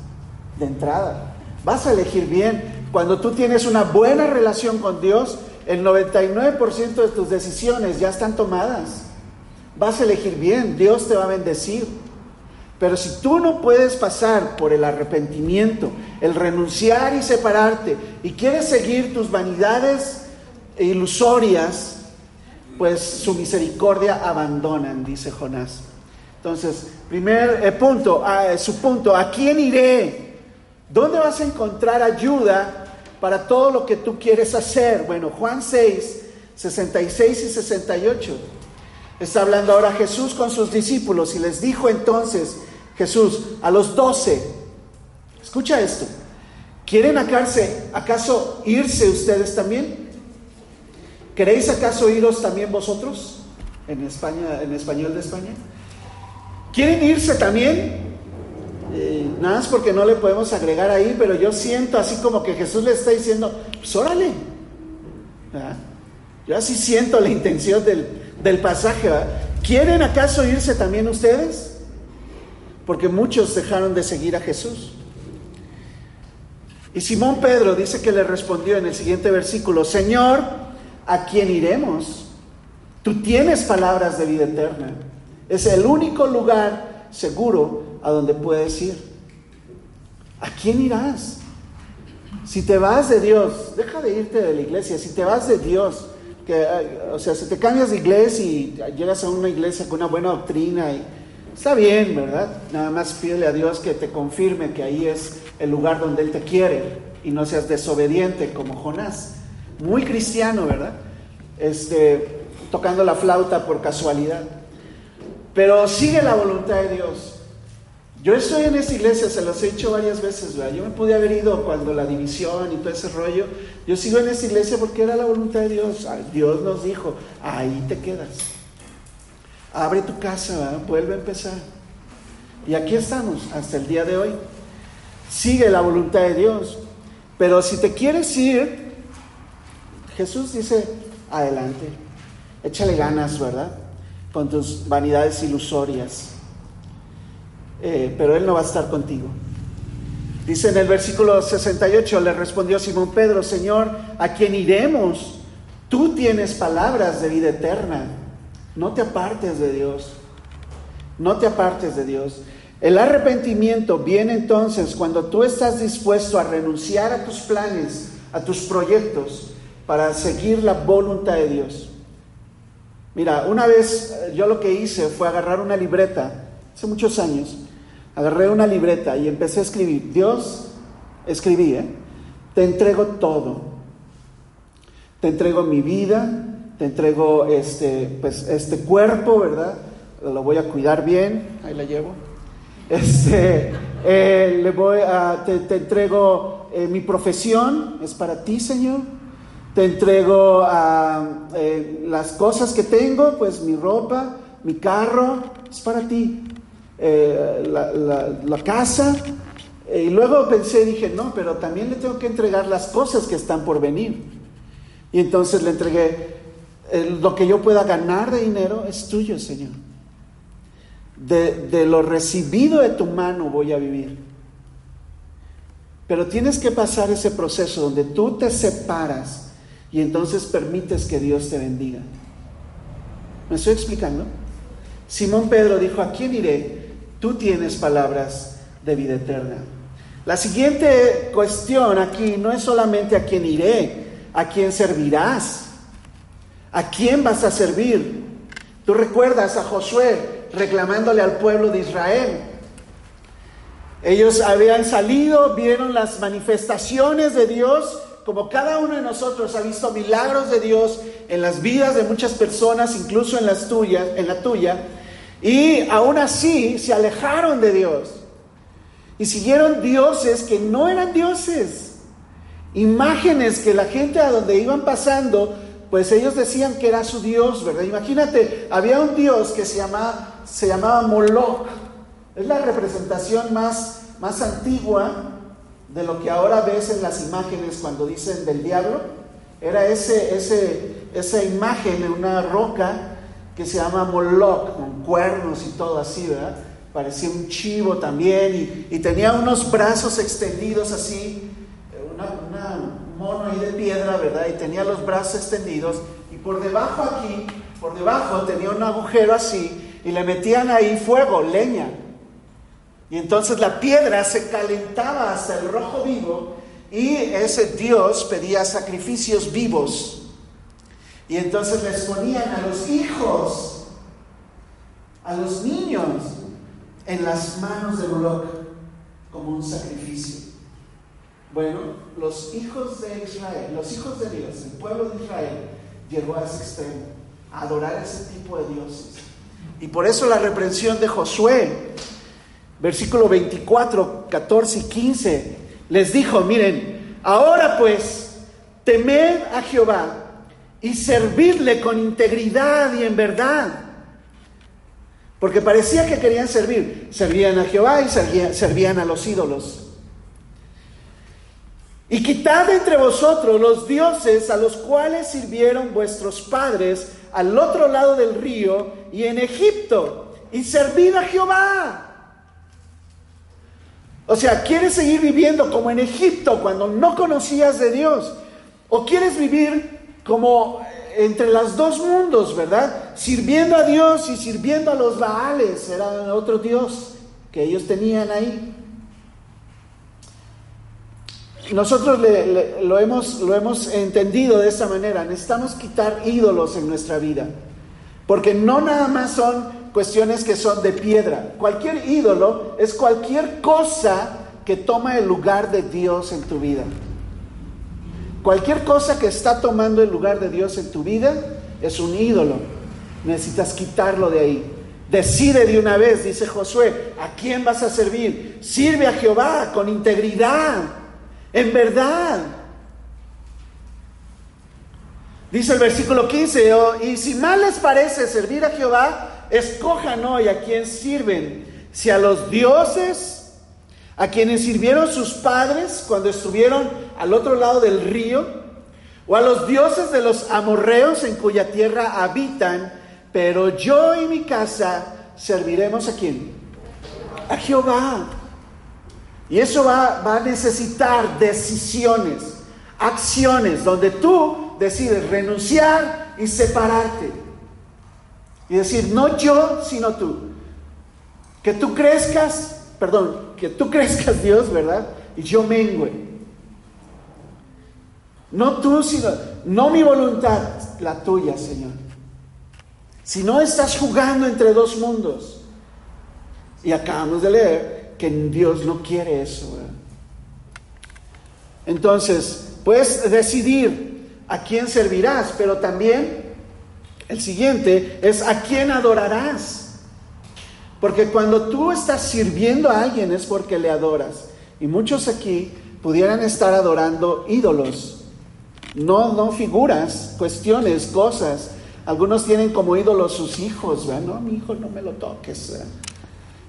De entrada. Vas a elegir bien. Cuando tú tienes una buena relación con Dios, el 99% de tus decisiones ya están tomadas. Vas a elegir bien, Dios te va a bendecir. Pero si tú no puedes pasar por el arrepentimiento, el renunciar y separarte, y quieres seguir tus vanidades ilusorias, pues su misericordia abandonan, dice Jonás. Entonces, primer eh, punto, ah, su punto, ¿a quién iré? ¿Dónde vas a encontrar ayuda para todo lo que tú quieres hacer. Bueno, Juan 6, 66 y 68. Está hablando ahora Jesús con sus discípulos y les dijo entonces Jesús a los doce, escucha esto, ¿quieren acaso irse ustedes también? ¿Queréis acaso iros también vosotros? En España, en español de España. ¿Quieren irse también? Eh, nada más porque no le podemos agregar ahí, pero yo siento así como que Jesús le está diciendo, pues órale. Yo así siento la intención del, pasaje. ¿Quieren acaso irse también ustedes? Porque muchos dejaron de seguir a Jesús. Y Simón Pedro dice que le respondió en el siguiente versículo, Señor, ¿a quién iremos? Tú tienes palabras de vida eterna. Es el único lugar seguro a donde puedes ir. ¿A quién irás? Si te vas de Dios, deja de irte de la iglesia. Si te vas de Dios, que, o sea, si te cambias de iglesia y llegas a una iglesia con una buena doctrina, y, está bien, ¿verdad? Nada más pídele a Dios que te confirme que ahí es el lugar donde Él te quiere y no seas desobediente como Jonás. Muy cristiano, ¿verdad? Este, tocando la flauta por casualidad. Pero sigue la voluntad de Dios. Yo estoy en esta iglesia, se los he dicho varias veces, ¿verdad? Yo me pude haber ido cuando la división y todo ese rollo. Yo sigo en esta iglesia porque era la voluntad de Dios. Dios nos dijo, ahí te quedas. Abre tu casa, vuelve a empezar. Y aquí estamos hasta el día de hoy. Sigue la voluntad de Dios. Pero si te quieres ir, Jesús dice, adelante. Échale ganas, ¿verdad? Con tus vanidades ilusorias. Eh, pero Él no va a estar contigo. Dice en el versículo 68, le respondió Simón Pedro, Señor, ¿a quién iremos? Tú tienes palabras de vida eterna. No te apartes de Dios. No te apartes de Dios. El arrepentimiento viene entonces cuando tú estás dispuesto a renunciar a tus planes, a tus proyectos, para seguir la voluntad de Dios. Mira, una vez eh, yo lo que hice fue agarrar una libreta, hace muchos años, agarré una libreta y empecé a escribir. Dios, escribí, ¿eh? te entrego todo. Te entrego mi vida, te entrego este, pues, este cuerpo, ¿verdad? Lo voy a cuidar bien, ahí la llevo. Este, eh, le voy a, te, entrego eh, mi profesión, es para ti, Señor. Te entrego eh, las cosas que tengo, pues mi ropa, mi carro, es para ti. Eh, la, casa. Eh, y luego pensé, dije, no, pero también le tengo que entregar las cosas que están por venir. Y entonces le entregué, lo que yo pueda ganar de dinero es tuyo, Señor. De, lo recibido de tu mano voy a vivir. Pero tienes que pasar ese proceso donde tú te separas y entonces permites que Dios te bendiga. ¿Me estoy explicando? Simón Pedro dijo, ¿a quién iré? Tú tienes palabras de vida eterna. La siguiente cuestión aquí no es solamente a quién iré, a quién servirás, a quién vas a servir. Tú recuerdas a Josué reclamándole al pueblo de Israel. Ellos habían salido, vieron las manifestaciones de Dios, como cada uno de nosotros ha visto milagros de Dios en las vidas de muchas personas, incluso en las tuyas, en la tuya. Y aún así se alejaron de Dios y siguieron dioses que no eran dioses. Imágenes que la gente a donde iban pasando pues ellos decían que era su Dios, ¿verdad? Imagínate, había un Dios que se llamaba, se llamaba Moloch. Es la representación más, más antigua de lo que ahora ves en las imágenes cuando dicen del diablo. Era ese, ese, esa imagen en una roca que se llama Moloch, con cuernos y todo así, ¿verdad? Parecía un chivo también y, tenía unos brazos extendidos así, un mono ahí de piedra, ¿verdad? Y tenía los brazos extendidos y por debajo aquí, por debajo tenía un agujero así y le metían ahí fuego, leña. Y entonces la piedra se calentaba hasta el rojo vivo y ese Dios pedía sacrificios vivos. Y entonces les ponían a los hijos, a los niños, en las manos de Moloch como un sacrificio. Bueno, los hijos de Israel, los hijos de Dios, el pueblo de Israel, llegó a ese extremo, a adorar ese tipo de dioses. Y por eso la reprensión de Josué, versículo 24, 14 y 15, les dijo, miren, ahora pues, temed a Jehová y servirle con integridad y en verdad. Porque parecía que querían servir. Servían a Jehová y servían, a los ídolos. Y quitad entre vosotros los dioses a los cuales sirvieron vuestros padres al otro lado del río y en Egipto, y servid a Jehová. O sea, ¿quieres seguir viviendo como en Egipto cuando no conocías de Dios? ¿O quieres vivir como entre los dos mundos, verdad? Sirviendo a Dios y sirviendo a los Baales, era otro Dios que ellos tenían ahí. Nosotros lo, hemos, lo hemos entendido de esa manera. Necesitamos quitar ídolos en nuestra vida. Porque no nada más son cuestiones que son de piedra. Cualquier ídolo es cualquier cosa que toma el lugar de Dios en tu vida. Cualquier cosa que está tomando el lugar de Dios en tu vida es un ídolo. Necesitas quitarlo de ahí. Decide de una vez, dice Josué, ¿a quién vas a servir? Sirve a Jehová con integridad, en verdad. Dice el versículo 15, y si mal les parece servir a Jehová, escojan hoy a quién sirven, si a los dioses, a quienes sirvieron sus padres cuando estuvieron al otro lado del río, o a los dioses de los amorreos en cuya tierra habitan, pero yo y mi casa serviremos a quién? A Jehová. Y eso va, a necesitar decisiones, acciones, donde tú decides renunciar y separarte. Y decir, no yo, sino tú. Que tú crezcas, perdón, que tú (laughs) crezcas Dios, ¿verdad? Y yo mengüe. No tú, sino, no mi voluntad, la tuya, Señor. Si no estás jugando entre dos mundos. Y acabamos de leer que Dios no quiere eso. Entonces, puedes decidir a quién servirás, pero también el siguiente es a quién adorarás. Porque cuando tú estás sirviendo a alguien es porque le adoras. Y muchos aquí pudieran estar adorando ídolos. No, no figuras, cuestiones, cosas. Algunos tienen como ídolos sus hijos. No, mi hijo no me lo toques.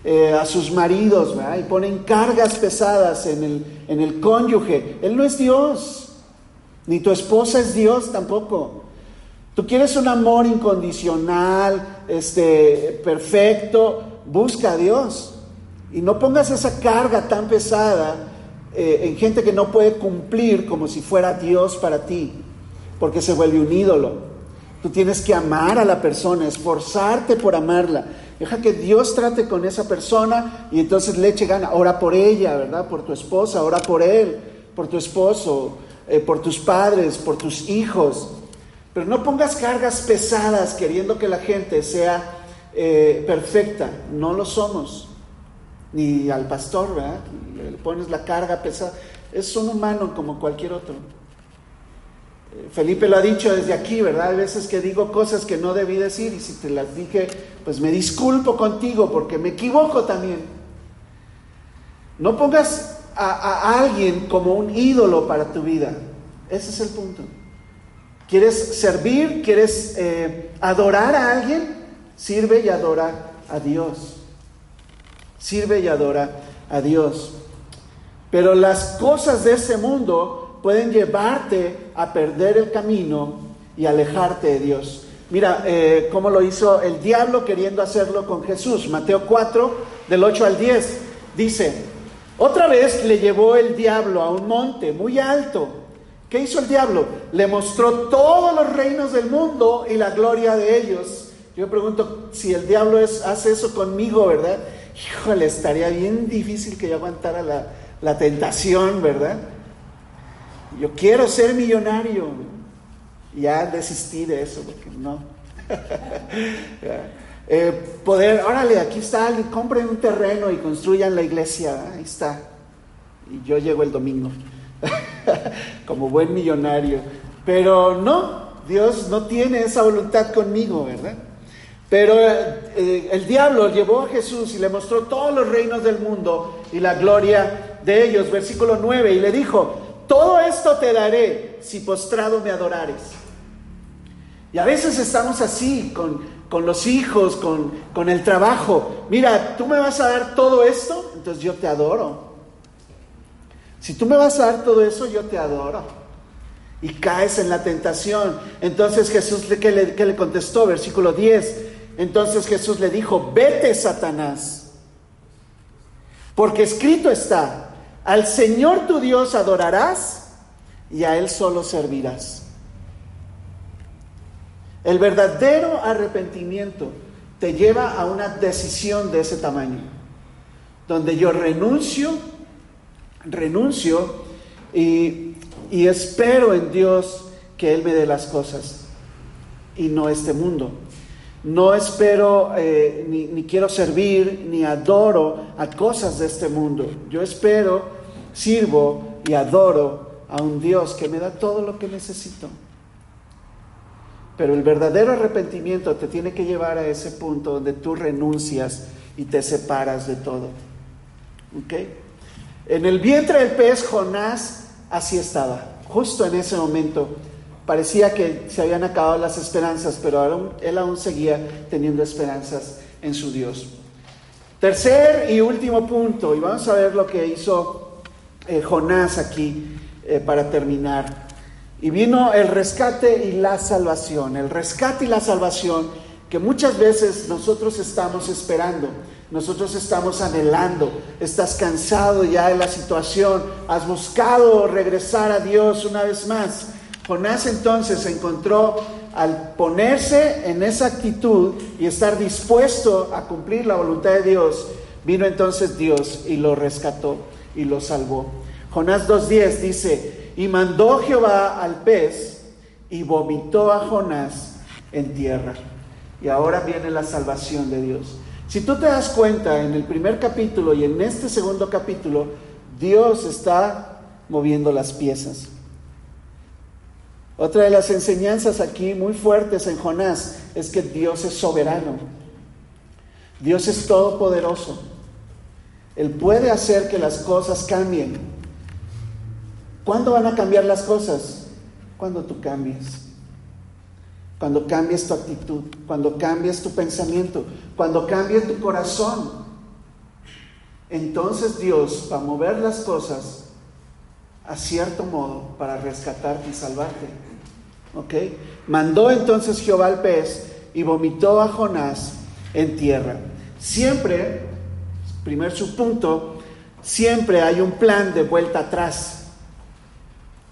Eh, a sus maridos. Y ponen cargas pesadas en el, en el cónyuge. Él no es Dios. Ni tu esposa es Dios tampoco. Tú quieres un amor incondicional, este, perfecto, busca a Dios. Y no pongas esa carga tan pesada eh, en gente que no puede cumplir como si fuera Dios para ti, porque se vuelve un ídolo. Tú tienes que amar a la persona, esforzarte por amarla. Deja que Dios trate con esa persona y entonces le eche gana. Ora por ella, ¿verdad? Por tu esposa, ora por él, por tu esposo, eh, por tus padres, por tus hijos. Pero no pongas cargas pesadas queriendo que la gente sea eh, perfecta. No lo somos. Ni al pastor, ¿verdad? Le pones la carga pesada. Es un humano como cualquier otro. Eh, Felipe lo ha dicho desde aquí, ¿verdad? Hay veces que digo cosas que no debí decir y si te las dije, pues me disculpo contigo porque me equivoco también. No pongas a alguien como un ídolo para tu vida. Ese es el punto. ¿Quieres servir? ¿Quieres eh, adorar a alguien? Sirve y adora a Dios. Sirve y adora a Dios. Pero las cosas de ese mundo pueden llevarte a perder el camino y alejarte de Dios. Mira eh, cómo lo hizo el diablo queriendo hacerlo con Jesús. Mateo 4, del 8 al 10, dice, otra vez le llevó el diablo a un monte muy alto. ¿Qué hizo el diablo? Le mostró todos los reinos del mundo y la gloria de ellos. Yo me pregunto si el diablo hace eso conmigo, ¿verdad? Híjole, estaría bien difícil que yo aguantara la, la tentación, ¿verdad? Yo quiero ser millonario. Ya desistí de eso, porque no. (laughs) eh, poder, órale, aquí está, compren un terreno y construyan la iglesia, ahí está. Y yo llego el domingo, (laughs) como buen millonario. Pero no, Dios no tiene esa voluntad conmigo, ¿verdad? Pero eh, el diablo llevó a Jesús y le mostró todos los reinos del mundo y la gloria de ellos. Versículo 9, y le dijo, todo esto te daré si postrado me adorares. Y a veces estamos así con, los hijos, con, con el trabajo. Mira, tú me vas a dar todo esto, entonces yo te adoro. Si tú me vas a dar todo eso, yo te adoro. Y caes en la tentación. Entonces Jesús, ¿qué le, qué le contestó? Versículo 10. Entonces Jesús le dijo, vete Satanás. Porque escrito está, al Señor tu Dios adorarás y a Él solo servirás. El verdadero arrepentimiento te lleva a una decisión de ese tamaño, donde yo renuncio, renuncio y, espero en Dios que Él me dé las cosas y no este mundo. No espero, eh, ni, ni, quiero servir, ni adoro a cosas de este mundo. Yo espero, sirvo y adoro a un Dios que me da todo lo que necesito. Pero el verdadero arrepentimiento te tiene que llevar a ese punto donde tú renuncias y te separas de todo. ¿Ok? En el vientre del pez, Jonás así estaba. Justo en ese momento parecía que se habían acabado las esperanzas, pero él aún seguía teniendo esperanzas en su Dios. Tercer y último punto, y vamos a ver lo que hizo eh, Jonás aquí eh, para terminar. Y vino el rescate y la salvación, el rescate y la salvación que muchas veces nosotros estamos esperando, nosotros estamos anhelando, estás cansado ya de la situación, has buscado regresar a Dios una vez más. Jonás entonces encontró al ponerse en esa actitud y estar dispuesto a cumplir la voluntad de Dios, vino entonces Dios y lo rescató y lo salvó. Jonás 2.10 dice, y mandó Jehová al pez y vomitó a Jonás en tierra. Y ahora viene la salvación de Dios. Si tú te das cuenta en el primer capítulo y en este segundo capítulo, Dios está moviendo las piezas. Otra de las enseñanzas aquí muy fuertes en Jonás es que Dios es soberano. Dios es todopoderoso. Él puede hacer que las cosas cambien. ¿Cuándo van a cambiar las cosas? Cuando tú cambies. Cuando cambies tu actitud, cuando cambies tu pensamiento, cuando cambie tu corazón. Entonces Dios va a mover las cosas a cierto modo para rescatarte y salvarte. ¿Ok? Mandó entonces Jehová al pez y vomitó a Jonás en tierra. Siempre, primer subpunto, siempre hay un plan de vuelta atrás.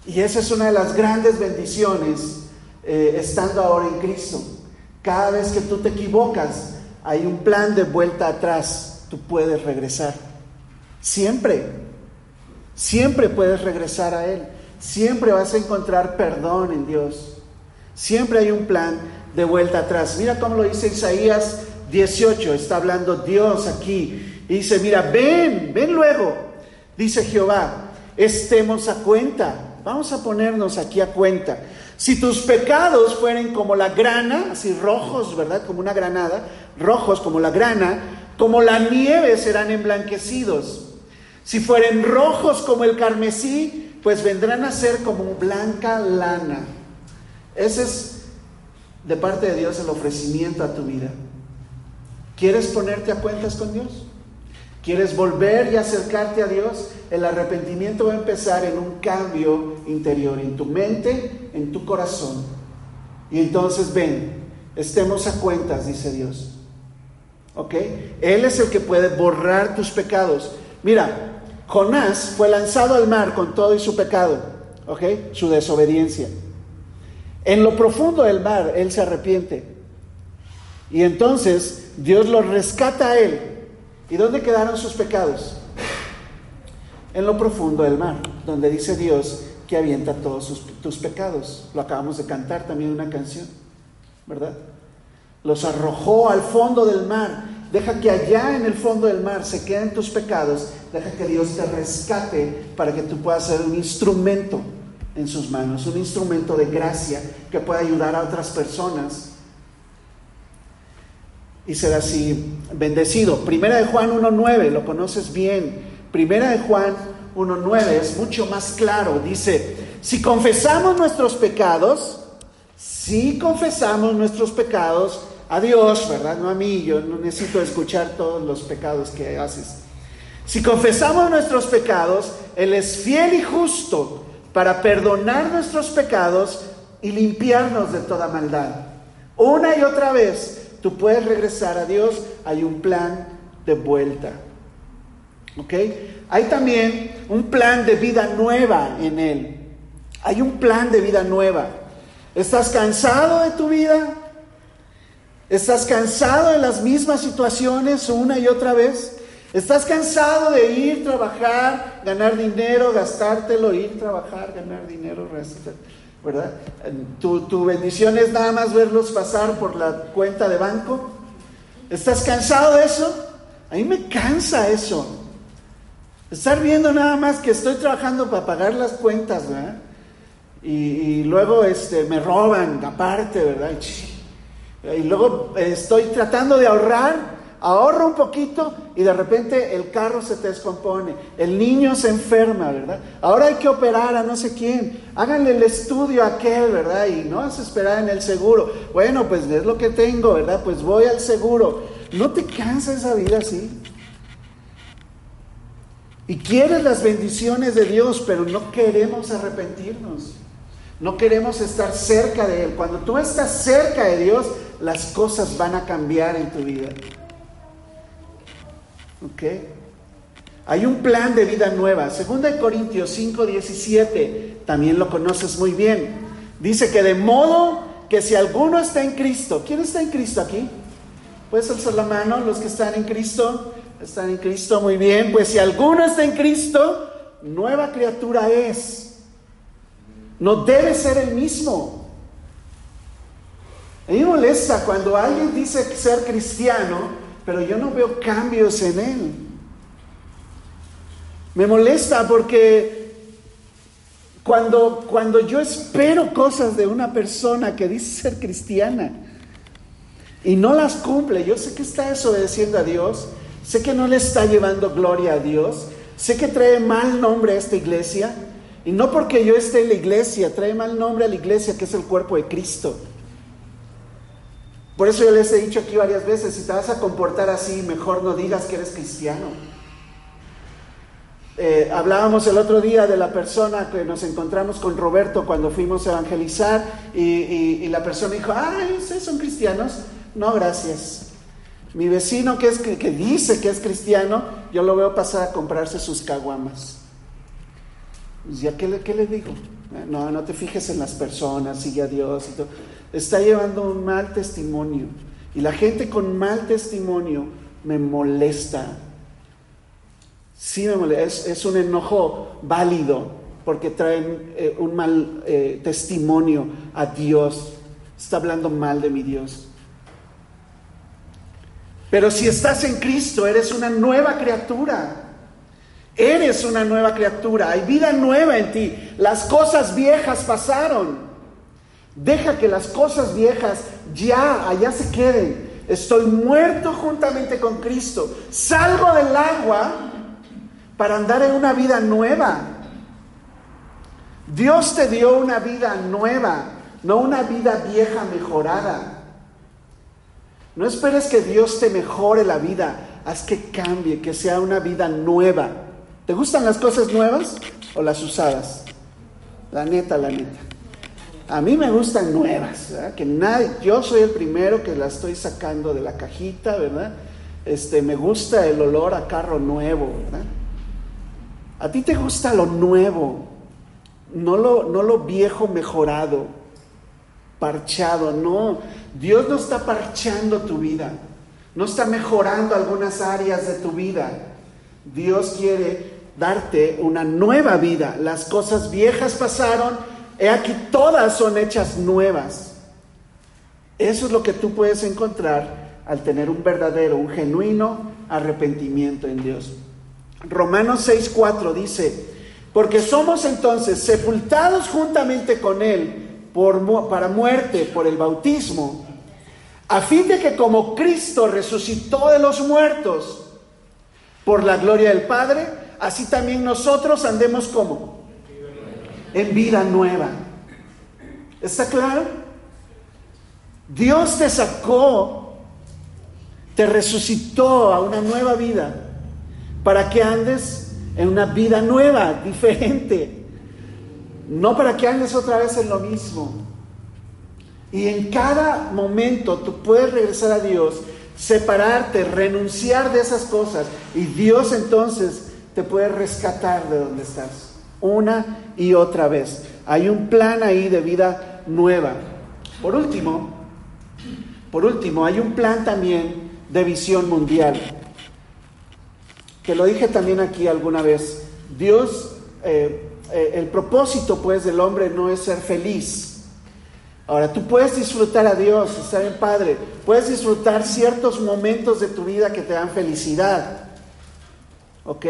Y esa es una de las grandes bendiciones eh, estando ahora en Cristo. Cada vez que tú te equivocas, hay un plan de vuelta atrás. Tú puedes regresar. Siempre. Siempre puedes regresar a Él. Siempre vas a encontrar perdón en Dios. Siempre hay un plan de vuelta atrás. Mira cómo lo dice Isaías 18. Está hablando Dios aquí. Y dice, mira, ven, ven luego. Dice Jehová, estemos a cuenta Vamos a ponernos aquí a cuenta. Si tus pecados fueren como la grana, así rojos, ¿verdad? Como una granada, rojos como la grana, como la nieve serán emblanquecidos. Si fueren rojos como el carmesí, pues vendrán a ser como blanca lana. Ese es de parte de Dios el ofrecimiento a tu vida. ¿Quieres ponerte a cuentas con Dios? ¿Quieres volver y acercarte a Dios? El arrepentimiento va a empezar en un cambio interior, en tu mente, en tu corazón. Y entonces ven, estemos a cuentas, dice Dios. ¿Ok? Él es el que puede borrar tus pecados. Mira, Jonás fue lanzado al mar con todo y su pecado, ¿ok? Su desobediencia. En lo profundo del mar, él se arrepiente. Y entonces Dios lo rescata a él. ¿Y dónde quedaron sus pecados? En lo profundo del mar, donde dice Dios que avienta todos tus pecados. Lo acabamos de cantar también una canción, ¿verdad? Los arrojó al fondo del mar. Deja que allá en el fondo del mar se queden tus pecados. Deja que Dios te rescate para que tú puedas ser un instrumento en sus manos, un instrumento de gracia que pueda ayudar a otras personas y ser así bendecido. Primera de Juan 1.9, lo conoces bien. Primera de Juan 1.9 es mucho más claro. Dice, si confesamos nuestros pecados, si confesamos nuestros pecados a Dios, ¿verdad? No a mí, yo no necesito escuchar todos los pecados que haces. Si confesamos nuestros pecados, Él es fiel y justo para perdonar nuestros pecados y limpiarnos de toda maldad. Una y otra vez tú puedes regresar a Dios, hay un plan de vuelta. ¿Ok? Hay también un plan de vida nueva en Él. Hay un plan de vida nueva. ¿Estás cansado de tu vida? ¿Estás cansado de las mismas situaciones una y otra vez? ¿Estás cansado de ir, trabajar, ganar dinero, gastártelo, ir, trabajar, ganar dinero, ¿verdad? ¿Tu, tu bendición es nada más verlos pasar por la cuenta de banco. ¿Estás cansado de eso? A mí me cansa eso. Estar viendo nada más que estoy trabajando para pagar las cuentas, ¿verdad? Y, luego este, me roban aparte, ¿verdad? Y luego estoy tratando de ahorrar ahorra un poquito y de repente el carro se te descompone, el niño se enferma, ¿verdad? Ahora hay que operar a no sé quién, háganle el estudio a aquel, ¿verdad? Y no vas a esperar en el seguro. Bueno, pues es lo que tengo, ¿verdad? Pues voy al seguro. ¿No te cansa esa vida así? Y quieres las bendiciones de Dios, pero no queremos arrepentirnos. No queremos estar cerca de Él. Cuando tú estás cerca de Dios, las cosas van a cambiar en tu vida. ¿Ok? Hay un plan de vida nueva. Segunda de Corintios 5, 17, también lo conoces muy bien. Dice que de modo que si alguno está en Cristo, ¿quién está en Cristo aquí? ¿Puedes alzar la mano los que están en Cristo? Están en Cristo, muy bien. Pues si alguno está en Cristo, nueva criatura es. No debe ser el mismo. A mí me molesta cuando alguien dice ser cristiano pero yo no veo cambios en él. Me molesta porque cuando, cuando yo espero cosas de una persona que dice ser cristiana y no las cumple, yo sé que está desobedeciendo a Dios, sé que no le está llevando gloria a Dios, sé que trae mal nombre a esta iglesia, y no porque yo esté en la iglesia, trae mal nombre a la iglesia que es el cuerpo de Cristo. Por eso yo les he dicho aquí varias veces, si te vas a comportar así, mejor no digas que eres cristiano. Eh, hablábamos el otro día de la persona que nos encontramos con Roberto cuando fuimos a evangelizar y, la persona dijo, ay, ¿ustedes son cristianos? No, gracias. Mi vecino que, es, que dice que es cristiano, yo lo veo pasar a comprarse sus caguamas. Pues, ¿Ya qué le, qué le digo? No, no te fijes en las personas, sigue a Dios y todo está llevando un mal testimonio. Y la gente con mal testimonio me molesta. Sí me molesta. Es, un enojo válido porque traen eh, un mal eh, testimonio a Dios. Está hablando mal de mi Dios. Pero si estás en Cristo, eres una nueva criatura. Eres una nueva criatura. Hay vida nueva en ti. Las cosas viejas pasaron. Deja que las cosas viejas ya allá se queden. Estoy muerto juntamente con Cristo. Salgo del agua para andar en una vida nueva. Dios te dio una vida nueva. no una vida vieja mejorada. No esperes que Dios te mejore la vida, haz que cambie, que sea una vida nueva. ¿Te gustan las cosas nuevas o las usadas? La neta, la neta. A mí me gustan nuevas, que nadie, yo soy el primero que las estoy sacando de la cajita, ¿verdad? Este, me gusta el olor a carro nuevo, ¿verdad? A ti te gusta lo nuevo, no lo, no lo viejo mejorado, parchado, no. Dios no está parchando tu vida, no está mejorando algunas áreas de tu vida. Dios quiere darte una nueva vida. Las cosas viejas pasaron, he aquí todas son hechas nuevas. Eso es lo que tú puedes encontrar al tener un verdadero, un genuino arrepentimiento en Dios. Romanos 6:4 dice, porque somos entonces sepultados juntamente con Él para muerte por el bautismo, a fin de que como Cristo resucitó de los muertos por la gloria del Padre, así también nosotros andemos como en vida nueva. ¿Está claro? Dios te sacó, te resucitó a una nueva vida para que andes en una vida nueva, diferente. No para que andes otra vez en lo mismo. Y en cada momento tú puedes regresar a Dios, separarte, renunciar de esas cosas. Y Dios entonces te puede rescatar de donde estás. Una y otra vez. Hay un plan ahí de vida nueva. Por último, por último, hay un plan también de visión mundial. Que lo dije también aquí alguna vez. Dios, eh, eh, el propósito pues del hombre no es ser feliz. Ahora, tú puedes disfrutar a Dios, está bien padre. Puedes disfrutar ciertos momentos de tu vida que te dan felicidad. ¿Ok?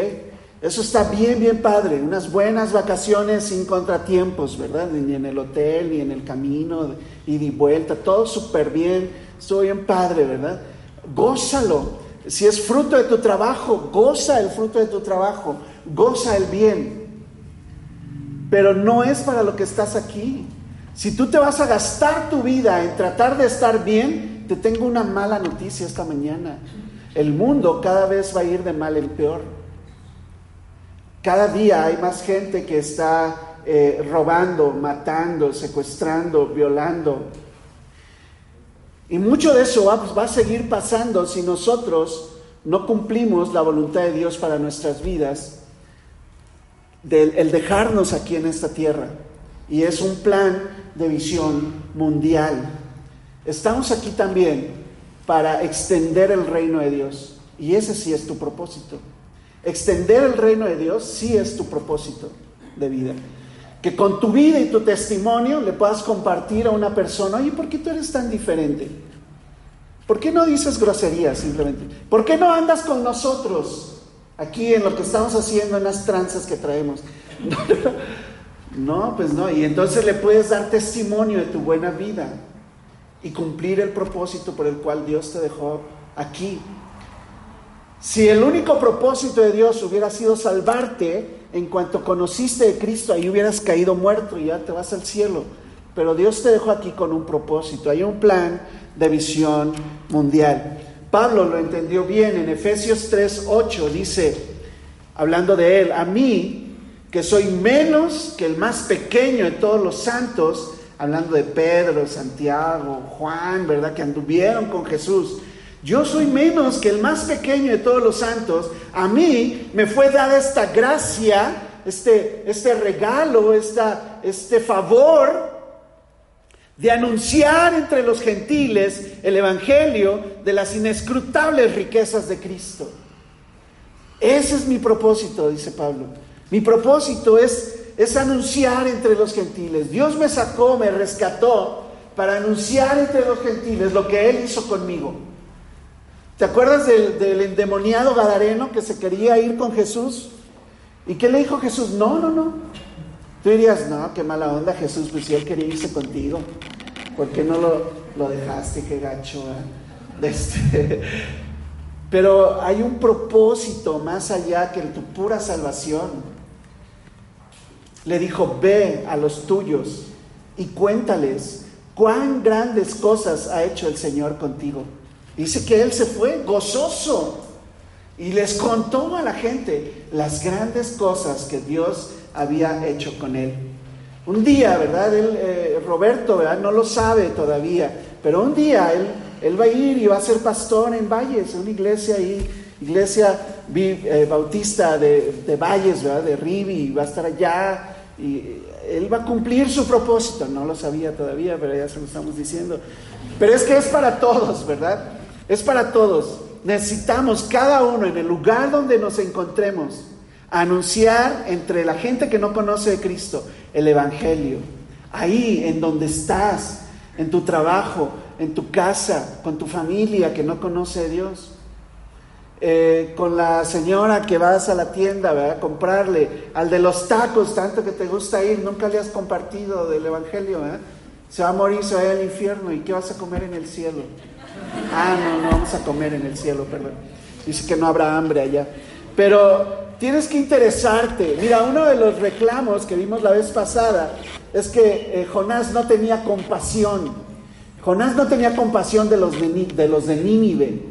Eso está bien, bien padre. Unas buenas vacaciones sin contratiempos, ¿verdad? Ni en el hotel, ni en el camino, y de vuelta. Todo súper bien. Estoy bien padre, ¿verdad? Gózalo. Si es fruto de tu trabajo, goza el fruto de tu trabajo. Goza el bien. Pero no es para lo que estás aquí. Si tú te vas a gastar tu vida en tratar de estar bien, te tengo una mala noticia esta mañana. El mundo cada vez va a ir de mal en peor. Cada día hay más gente que está eh, robando, matando, secuestrando, violando. Y mucho de eso va, a seguir pasando si nosotros no cumplimos la voluntad de Dios para nuestras vidas, el dejarnos aquí en esta tierra. Y es un plan de visión mundial. Estamos aquí también para extender el reino de Dios. Y ese sí es tu propósito. Extender el reino de Dios sí es tu propósito de vida. Que con tu vida y tu testimonio le puedas compartir a una persona, oye, ¿por qué tú eres tan diferente? ¿Por qué no dices groserías simplemente? ¿Por qué no andas con nosotros aquí en lo que estamos haciendo, en las tranzas que traemos? (laughs) No, pues no. Y entonces le puedes dar testimonio de tu buena vida y cumplir el propósito por el cual Dios te dejó aquí si el único propósito de Dios hubiera sido salvarte, en cuanto conociste de Cristo, ahí hubieras caído muerto y ya te vas al cielo. Pero Dios te dejó aquí con un propósito, hay un plan de visión mundial. Pablo lo entendió bien en Efesios 3:8, dice, hablando de él, a mí, que soy menos que el más pequeño de todos los santos, hablando de Pedro, Santiago, Juan, ¿verdad? Que anduvieron con Jesús. Yo soy menos que el más pequeño de todos los santos. A mí me fue dada esta gracia, este, este regalo, esta, este favor de anunciar entre los gentiles el Evangelio de las inescrutables riquezas de Cristo. Ese es mi propósito, dice Pablo. Mi propósito es, es anunciar entre los gentiles. Dios me sacó, me rescató para anunciar entre los gentiles lo que Él hizo conmigo. ¿Te acuerdas del, endemoniado Gadareno que se quería ir con Jesús? ¿Y qué le dijo Jesús? No, no, no. Tú dirías, no, qué mala onda Jesús, pues si él quería irse contigo, ¿por qué no lo, dejaste? Qué gacho. ¿eh? (laughs) Este, pero hay un propósito más allá que tu pura salvación. Le dijo, ve a los tuyos y cuéntales cuán grandes cosas ha hecho el Señor contigo. Dice que él se fue gozoso y les contó a la gente las grandes cosas que Dios había hecho con él. Un día, ¿verdad? Él, eh, Roberto, ¿verdad? No lo sabe todavía, pero un día él, va a ir y va a ser pastor en Valles, una iglesia ahí, iglesia eh, bautista de, Valles, ¿verdad? De Rivi, va a estar allá y él va a cumplir su propósito. No lo sabía todavía, pero ya se lo estamos diciendo. Pero es que es para todos, ¿verdad? Es para todos. Necesitamos cada uno en el lugar donde nos encontremos anunciar entre la gente que no conoce de Cristo el Evangelio. Ahí en donde estás, en tu trabajo, en tu casa, con tu familia que no conoce a Dios. Eh, con la señora que vas a la tienda, ¿verdad? Comprarle, al de los tacos, tanto que te gusta ir, nunca le has compartido del Evangelio, ¿verdad? Se va a morir, se va a ir al infierno, ¿y qué vas a comer en el cielo? Ah, no, no vamos a comer en el cielo, perdón. Dice que no habrá hambre allá. Pero tienes que interesarte. Mira, uno de los reclamos que vimos la vez pasada es que eh, Jonás no tenía compasión. Jonás no tenía compasión de los de, los de Nínive.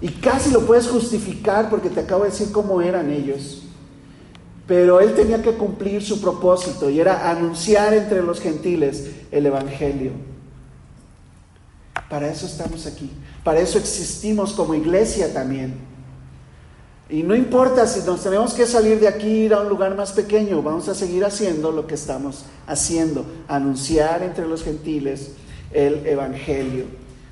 Y casi lo puedes justificar porque te acabo de decir cómo eran ellos. Pero él tenía que cumplir su propósito y era anunciar entre los gentiles el Evangelio. Para eso estamos aquí. Para eso existimos como iglesia también. Y no importa si nos tenemos que salir de aquí, ir a un lugar más pequeño, vamos a seguir haciendo lo que estamos haciendo, anunciar entre los gentiles el Evangelio.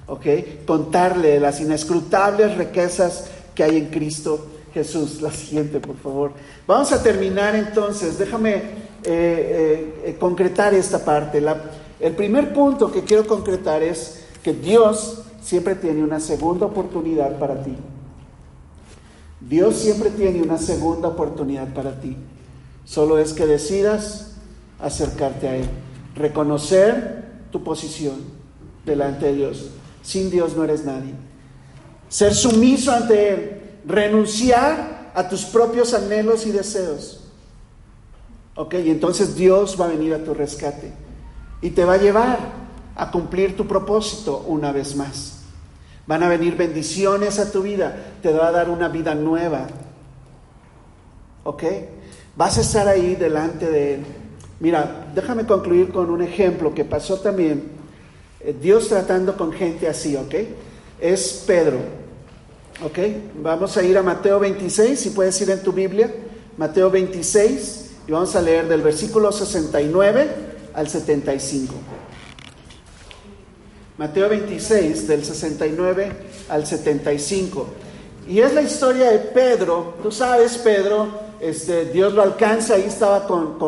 ¿ok? Contarle las inescrutables riquezas que hay en Cristo Jesús. La siguiente, por favor. Vamos a terminar entonces, déjame eh, eh, eh, concretar esta parte. el primer punto que quiero concretar es que Dios siempre tiene una segunda oportunidad para ti. Dios siempre tiene una segunda oportunidad para ti. Solo es que decidas acercarte a Él, reconocer tu posición delante de Dios. Sin Dios no eres nadie. Ser sumiso ante Él. Renunciar a tus propios anhelos y deseos. Ok, entonces Dios va a venir a tu rescate y te va a llevar a cumplir tu propósito una vez más. Van a venir bendiciones a tu vida, te va a dar una vida nueva. ¿Ok? Vas a estar ahí delante de Él. Mira, déjame concluir con un ejemplo que pasó también eh, Dios tratando con gente así, ¿ok? Es Pedro, ¿ok? Vamos a ir a Mateo 26, si puedes ir en tu Biblia, Mateo 26, y vamos a leer del versículo 69 al 75. Mateo 26, del 69 al 75. Y es la historia de Pedro, tú sabes, Pedro, este, Dios lo alcanza, ahí estaba con,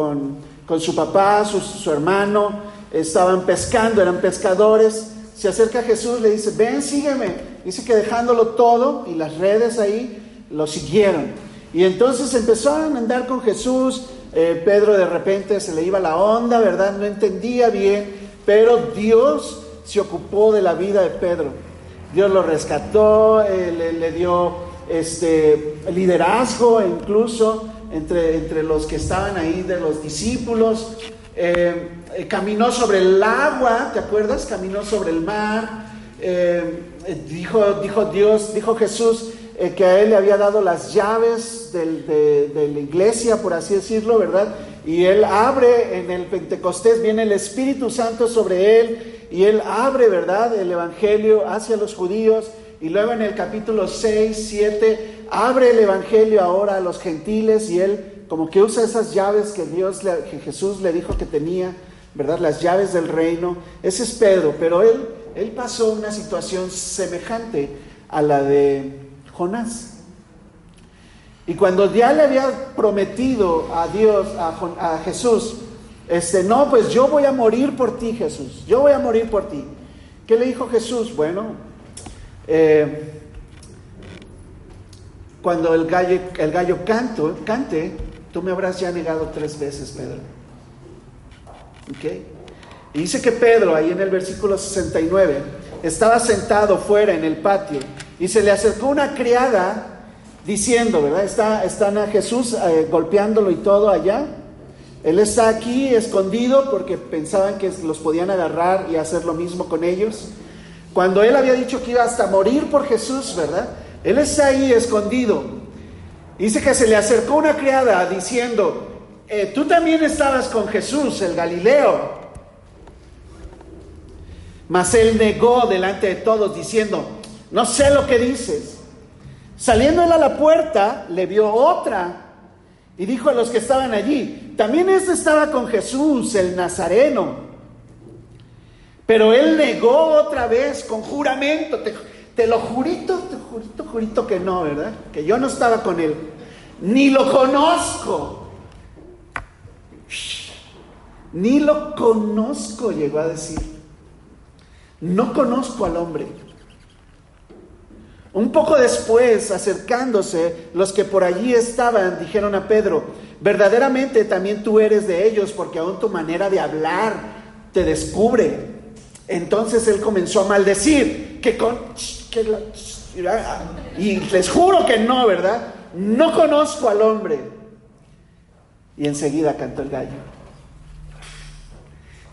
con, su papá, su, su hermano, estaban pescando, eran pescadores. Se acerca a Jesús, le dice, ven, sígueme. Dice que dejándolo todo y las redes ahí, lo siguieron. Y entonces empezaron a andar con Jesús. Eh, Pedro de repente se le iba la onda, ¿verdad? No entendía bien, pero Dios se ocupó de la vida de Pedro. Dios lo rescató, eh, le, dio este liderazgo incluso entre, entre los que estaban ahí de los discípulos. Eh, caminó sobre el agua, ¿te acuerdas? Caminó sobre el mar. Eh, dijo, dijo Dios, dijo Jesús que a él le había dado las llaves de, de, la iglesia, por así decirlo, ¿verdad? Y él abre en el Pentecostés, viene el Espíritu Santo sobre él y él abre, ¿verdad? El Evangelio hacia los judíos. Y luego en el capítulo 6, 7, abre el Evangelio ahora a los gentiles y él como que usa esas llaves que Dios, que Jesús le dijo que tenía, ¿verdad? Las llaves del reino. Ese es Pedro, pero él, él pasó una situación semejante a la de Jonás. Y cuando ya le había prometido a Dios, a, Jesús, este, no, pues yo voy a morir por ti, Jesús, yo voy a morir por ti. ¿Qué le dijo Jesús? Bueno, eh, cuando el gallo, el gallo canto, cante, tú me habrás ya negado tres veces, Pedro. ¿Ok? Y dice que Pedro, ahí en el versículo 69, estaba sentado fuera en el patio y se le acercó una criada diciendo, ¿verdad? Está, están a Jesús eh, golpeándolo y todo allá. Él está aquí escondido porque pensaban que los podían agarrar y hacer lo mismo con ellos. Cuando él había dicho que iba hasta morir por Jesús, ¿verdad? Él está ahí escondido. Dice que se le acercó una criada diciendo, eh, tú también estabas con Jesús, el Galileo. Mas él negó delante de todos diciendo, no sé lo que dices. Saliendo él a la puerta, le vio otra y dijo a los que estaban allí, también este estaba con Jesús, el Nazareno. Pero él negó otra vez con juramento, te, lo jurito, te jurito, jurito que no, ¿verdad? Que yo no estaba con él, ni lo conozco. Ni lo conozco, llegó a decir. No conozco al hombre. Un poco después, acercándose, los que por allí estaban dijeron a Pedro, verdaderamente también tú eres de ellos, porque aún tu manera de hablar te descubre. Entonces él comenzó a maldecir, que con... y les juro que no, ¿verdad? No conozco al hombre. Y enseguida cantó el gallo.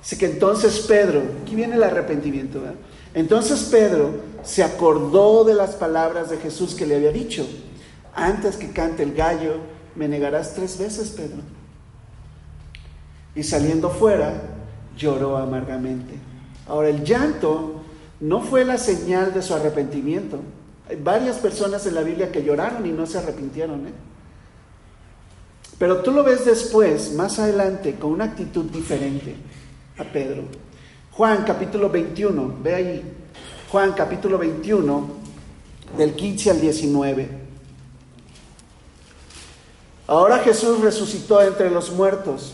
Así que entonces Pedro, aquí viene el arrepentimiento, ¿verdad? Entonces Pedro se acordó de las palabras de Jesús que le había dicho, antes que cante el gallo, me negarás tres veces, Pedro. Y saliendo fuera, lloró amargamente. Ahora, el llanto no fue la señal de su arrepentimiento. Hay varias personas en la Biblia que lloraron y no se arrepintieron. ¿eh? Pero tú lo ves después, más adelante, con una actitud diferente a Pedro. Juan capítulo 21, ve ahí. Juan capítulo 21, del 15 al 19. Ahora Jesús resucitó entre los muertos.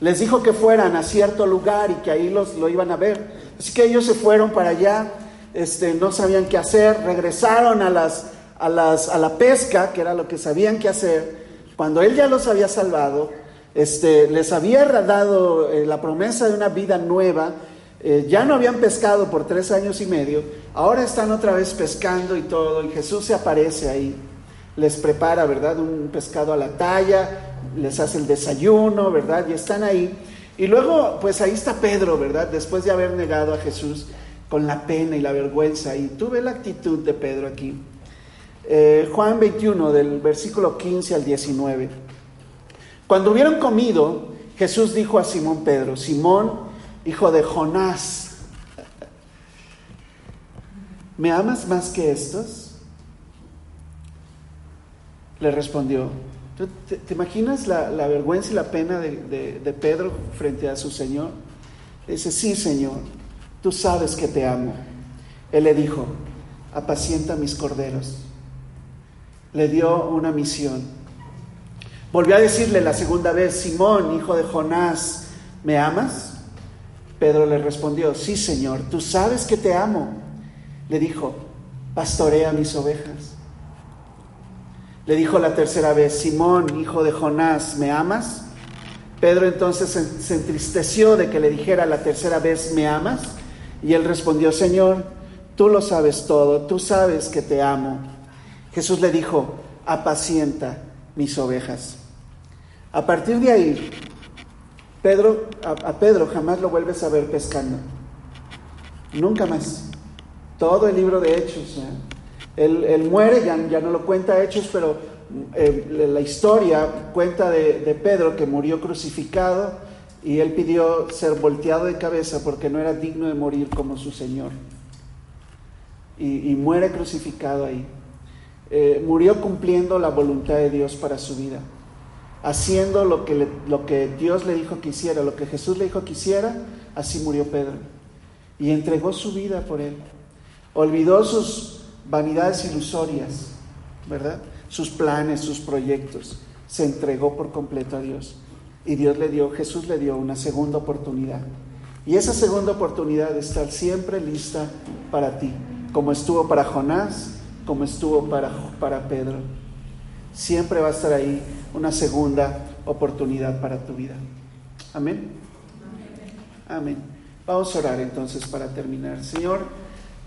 Les dijo que fueran a cierto lugar y que ahí los, lo iban a ver. Así que ellos se fueron para allá, este, no sabían qué hacer, regresaron a, las, a, las, a la pesca, que era lo que sabían qué hacer. Cuando Él ya los había salvado, este, les había dado eh, la promesa de una vida nueva, eh, ya no habían pescado por tres años y medio, ahora están otra vez pescando y todo, y Jesús se aparece ahí, les prepara, ¿verdad? Un pescado a la talla, les hace el desayuno, ¿verdad? Y están ahí. Y luego, pues ahí está Pedro, ¿verdad? Después de haber negado a Jesús con la pena y la vergüenza. Y tuve la actitud de Pedro aquí. Eh, Juan 21, del versículo 15 al 19. Cuando hubieron comido, Jesús dijo a Simón Pedro, Simón, hijo de Jonás, ¿me amas más que estos? Le respondió, ¿te, imaginas la, vergüenza y la pena de, Pedro frente a su Señor? Dice, sí, Señor, tú sabes que te amo. Él le dijo, apacienta mis corderos. Le dio una misión. Volvió a decirle la segunda vez, Simón, hijo de Jonás, ¿me amas? Pedro le respondió, sí Señor, tú sabes que te amo. Le dijo, pastorea mis ovejas. Le dijo la tercera vez, Simón, hijo de Jonás, ¿me amas? Pedro entonces se entristeció de que le dijera la tercera vez, ¿me amas? Y él respondió, Señor, tú lo sabes todo, tú sabes que te amo. Jesús le dijo, apacienta mis ovejas. A partir de ahí, Pedro, a, Pedro jamás lo vuelves a ver pescando. Nunca más. Todo el libro de Hechos. ¿eh? Él, muere, ya, ya, no lo cuenta Hechos, pero eh, la historia cuenta de, Pedro que murió crucificado y él pidió ser volteado de cabeza porque no era digno de morir como su Señor. Y, muere crucificado ahí. Eh, murió cumpliendo la voluntad de Dios para su vida haciendo lo que, lo que Dios le dijo que hiciera, lo que Jesús le dijo que hiciera, así murió Pedro. Y entregó su vida por él. Olvidó sus vanidades ilusorias, ¿verdad? Sus planes, sus proyectos. Se entregó por completo a Dios. Y Dios le dio, Jesús le dio una segunda oportunidad. Y esa segunda oportunidad estar siempre lista para ti, como estuvo para Jonás, como estuvo para, para Pedro. Siempre va a estar ahí una segunda oportunidad para tu vida. Amén. Amén. Vamos a orar entonces para terminar. Señor,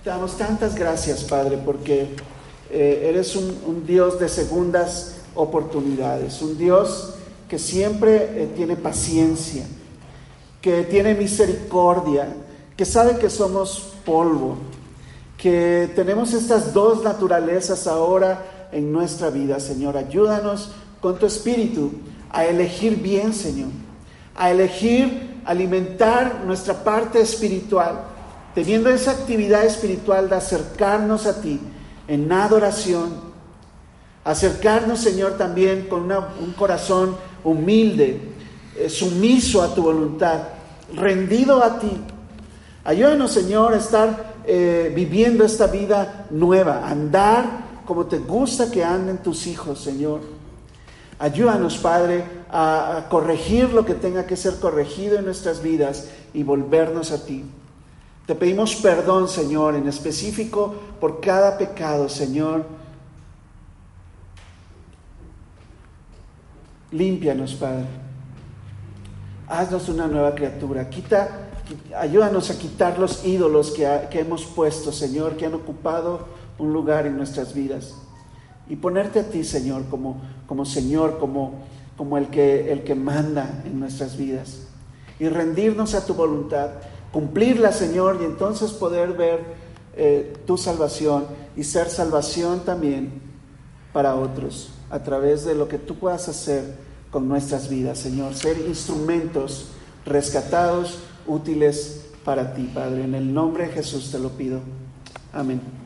te damos tantas gracias, Padre, porque eh, eres un, Dios de segundas oportunidades, un Dios que siempre eh, tiene paciencia, que tiene misericordia, que sabe que somos polvo, que tenemos estas dos naturalezas ahora en nuestra vida, Señor. Ayúdanos con tu espíritu a elegir bien, Señor, a elegir alimentar nuestra parte espiritual, teniendo esa actividad espiritual de acercarnos a ti en adoración, acercarnos, Señor, también con un corazón humilde, eh, sumiso a tu voluntad, rendido a ti. Ayúdanos, Señor, a estar eh, viviendo esta vida nueva, andar como te gusta que anden tus hijos, Señor. Ayúdanos, Padre, a, corregir lo que tenga que ser corregido en nuestras vidas y volvernos a ti. Te pedimos perdón, Señor, en específico por cada pecado, Señor. Límpianos, Padre. Haznos una nueva criatura. Quita, ayúdanos a quitar los ídolos que, que hemos puesto, Señor, que han ocupado un lugar en nuestras vidas y ponerte a ti, Señor, como, como Señor, como, como el, que, el que manda en nuestras vidas. Y rendirnos a tu voluntad, cumplirla, Señor, y entonces poder ver eh, tu salvación y ser salvación también para otros a través de lo que tú puedas hacer con nuestras vidas, Señor. Ser instrumentos rescatados, útiles para ti, Padre. En el nombre de Jesús te lo pido. Amén.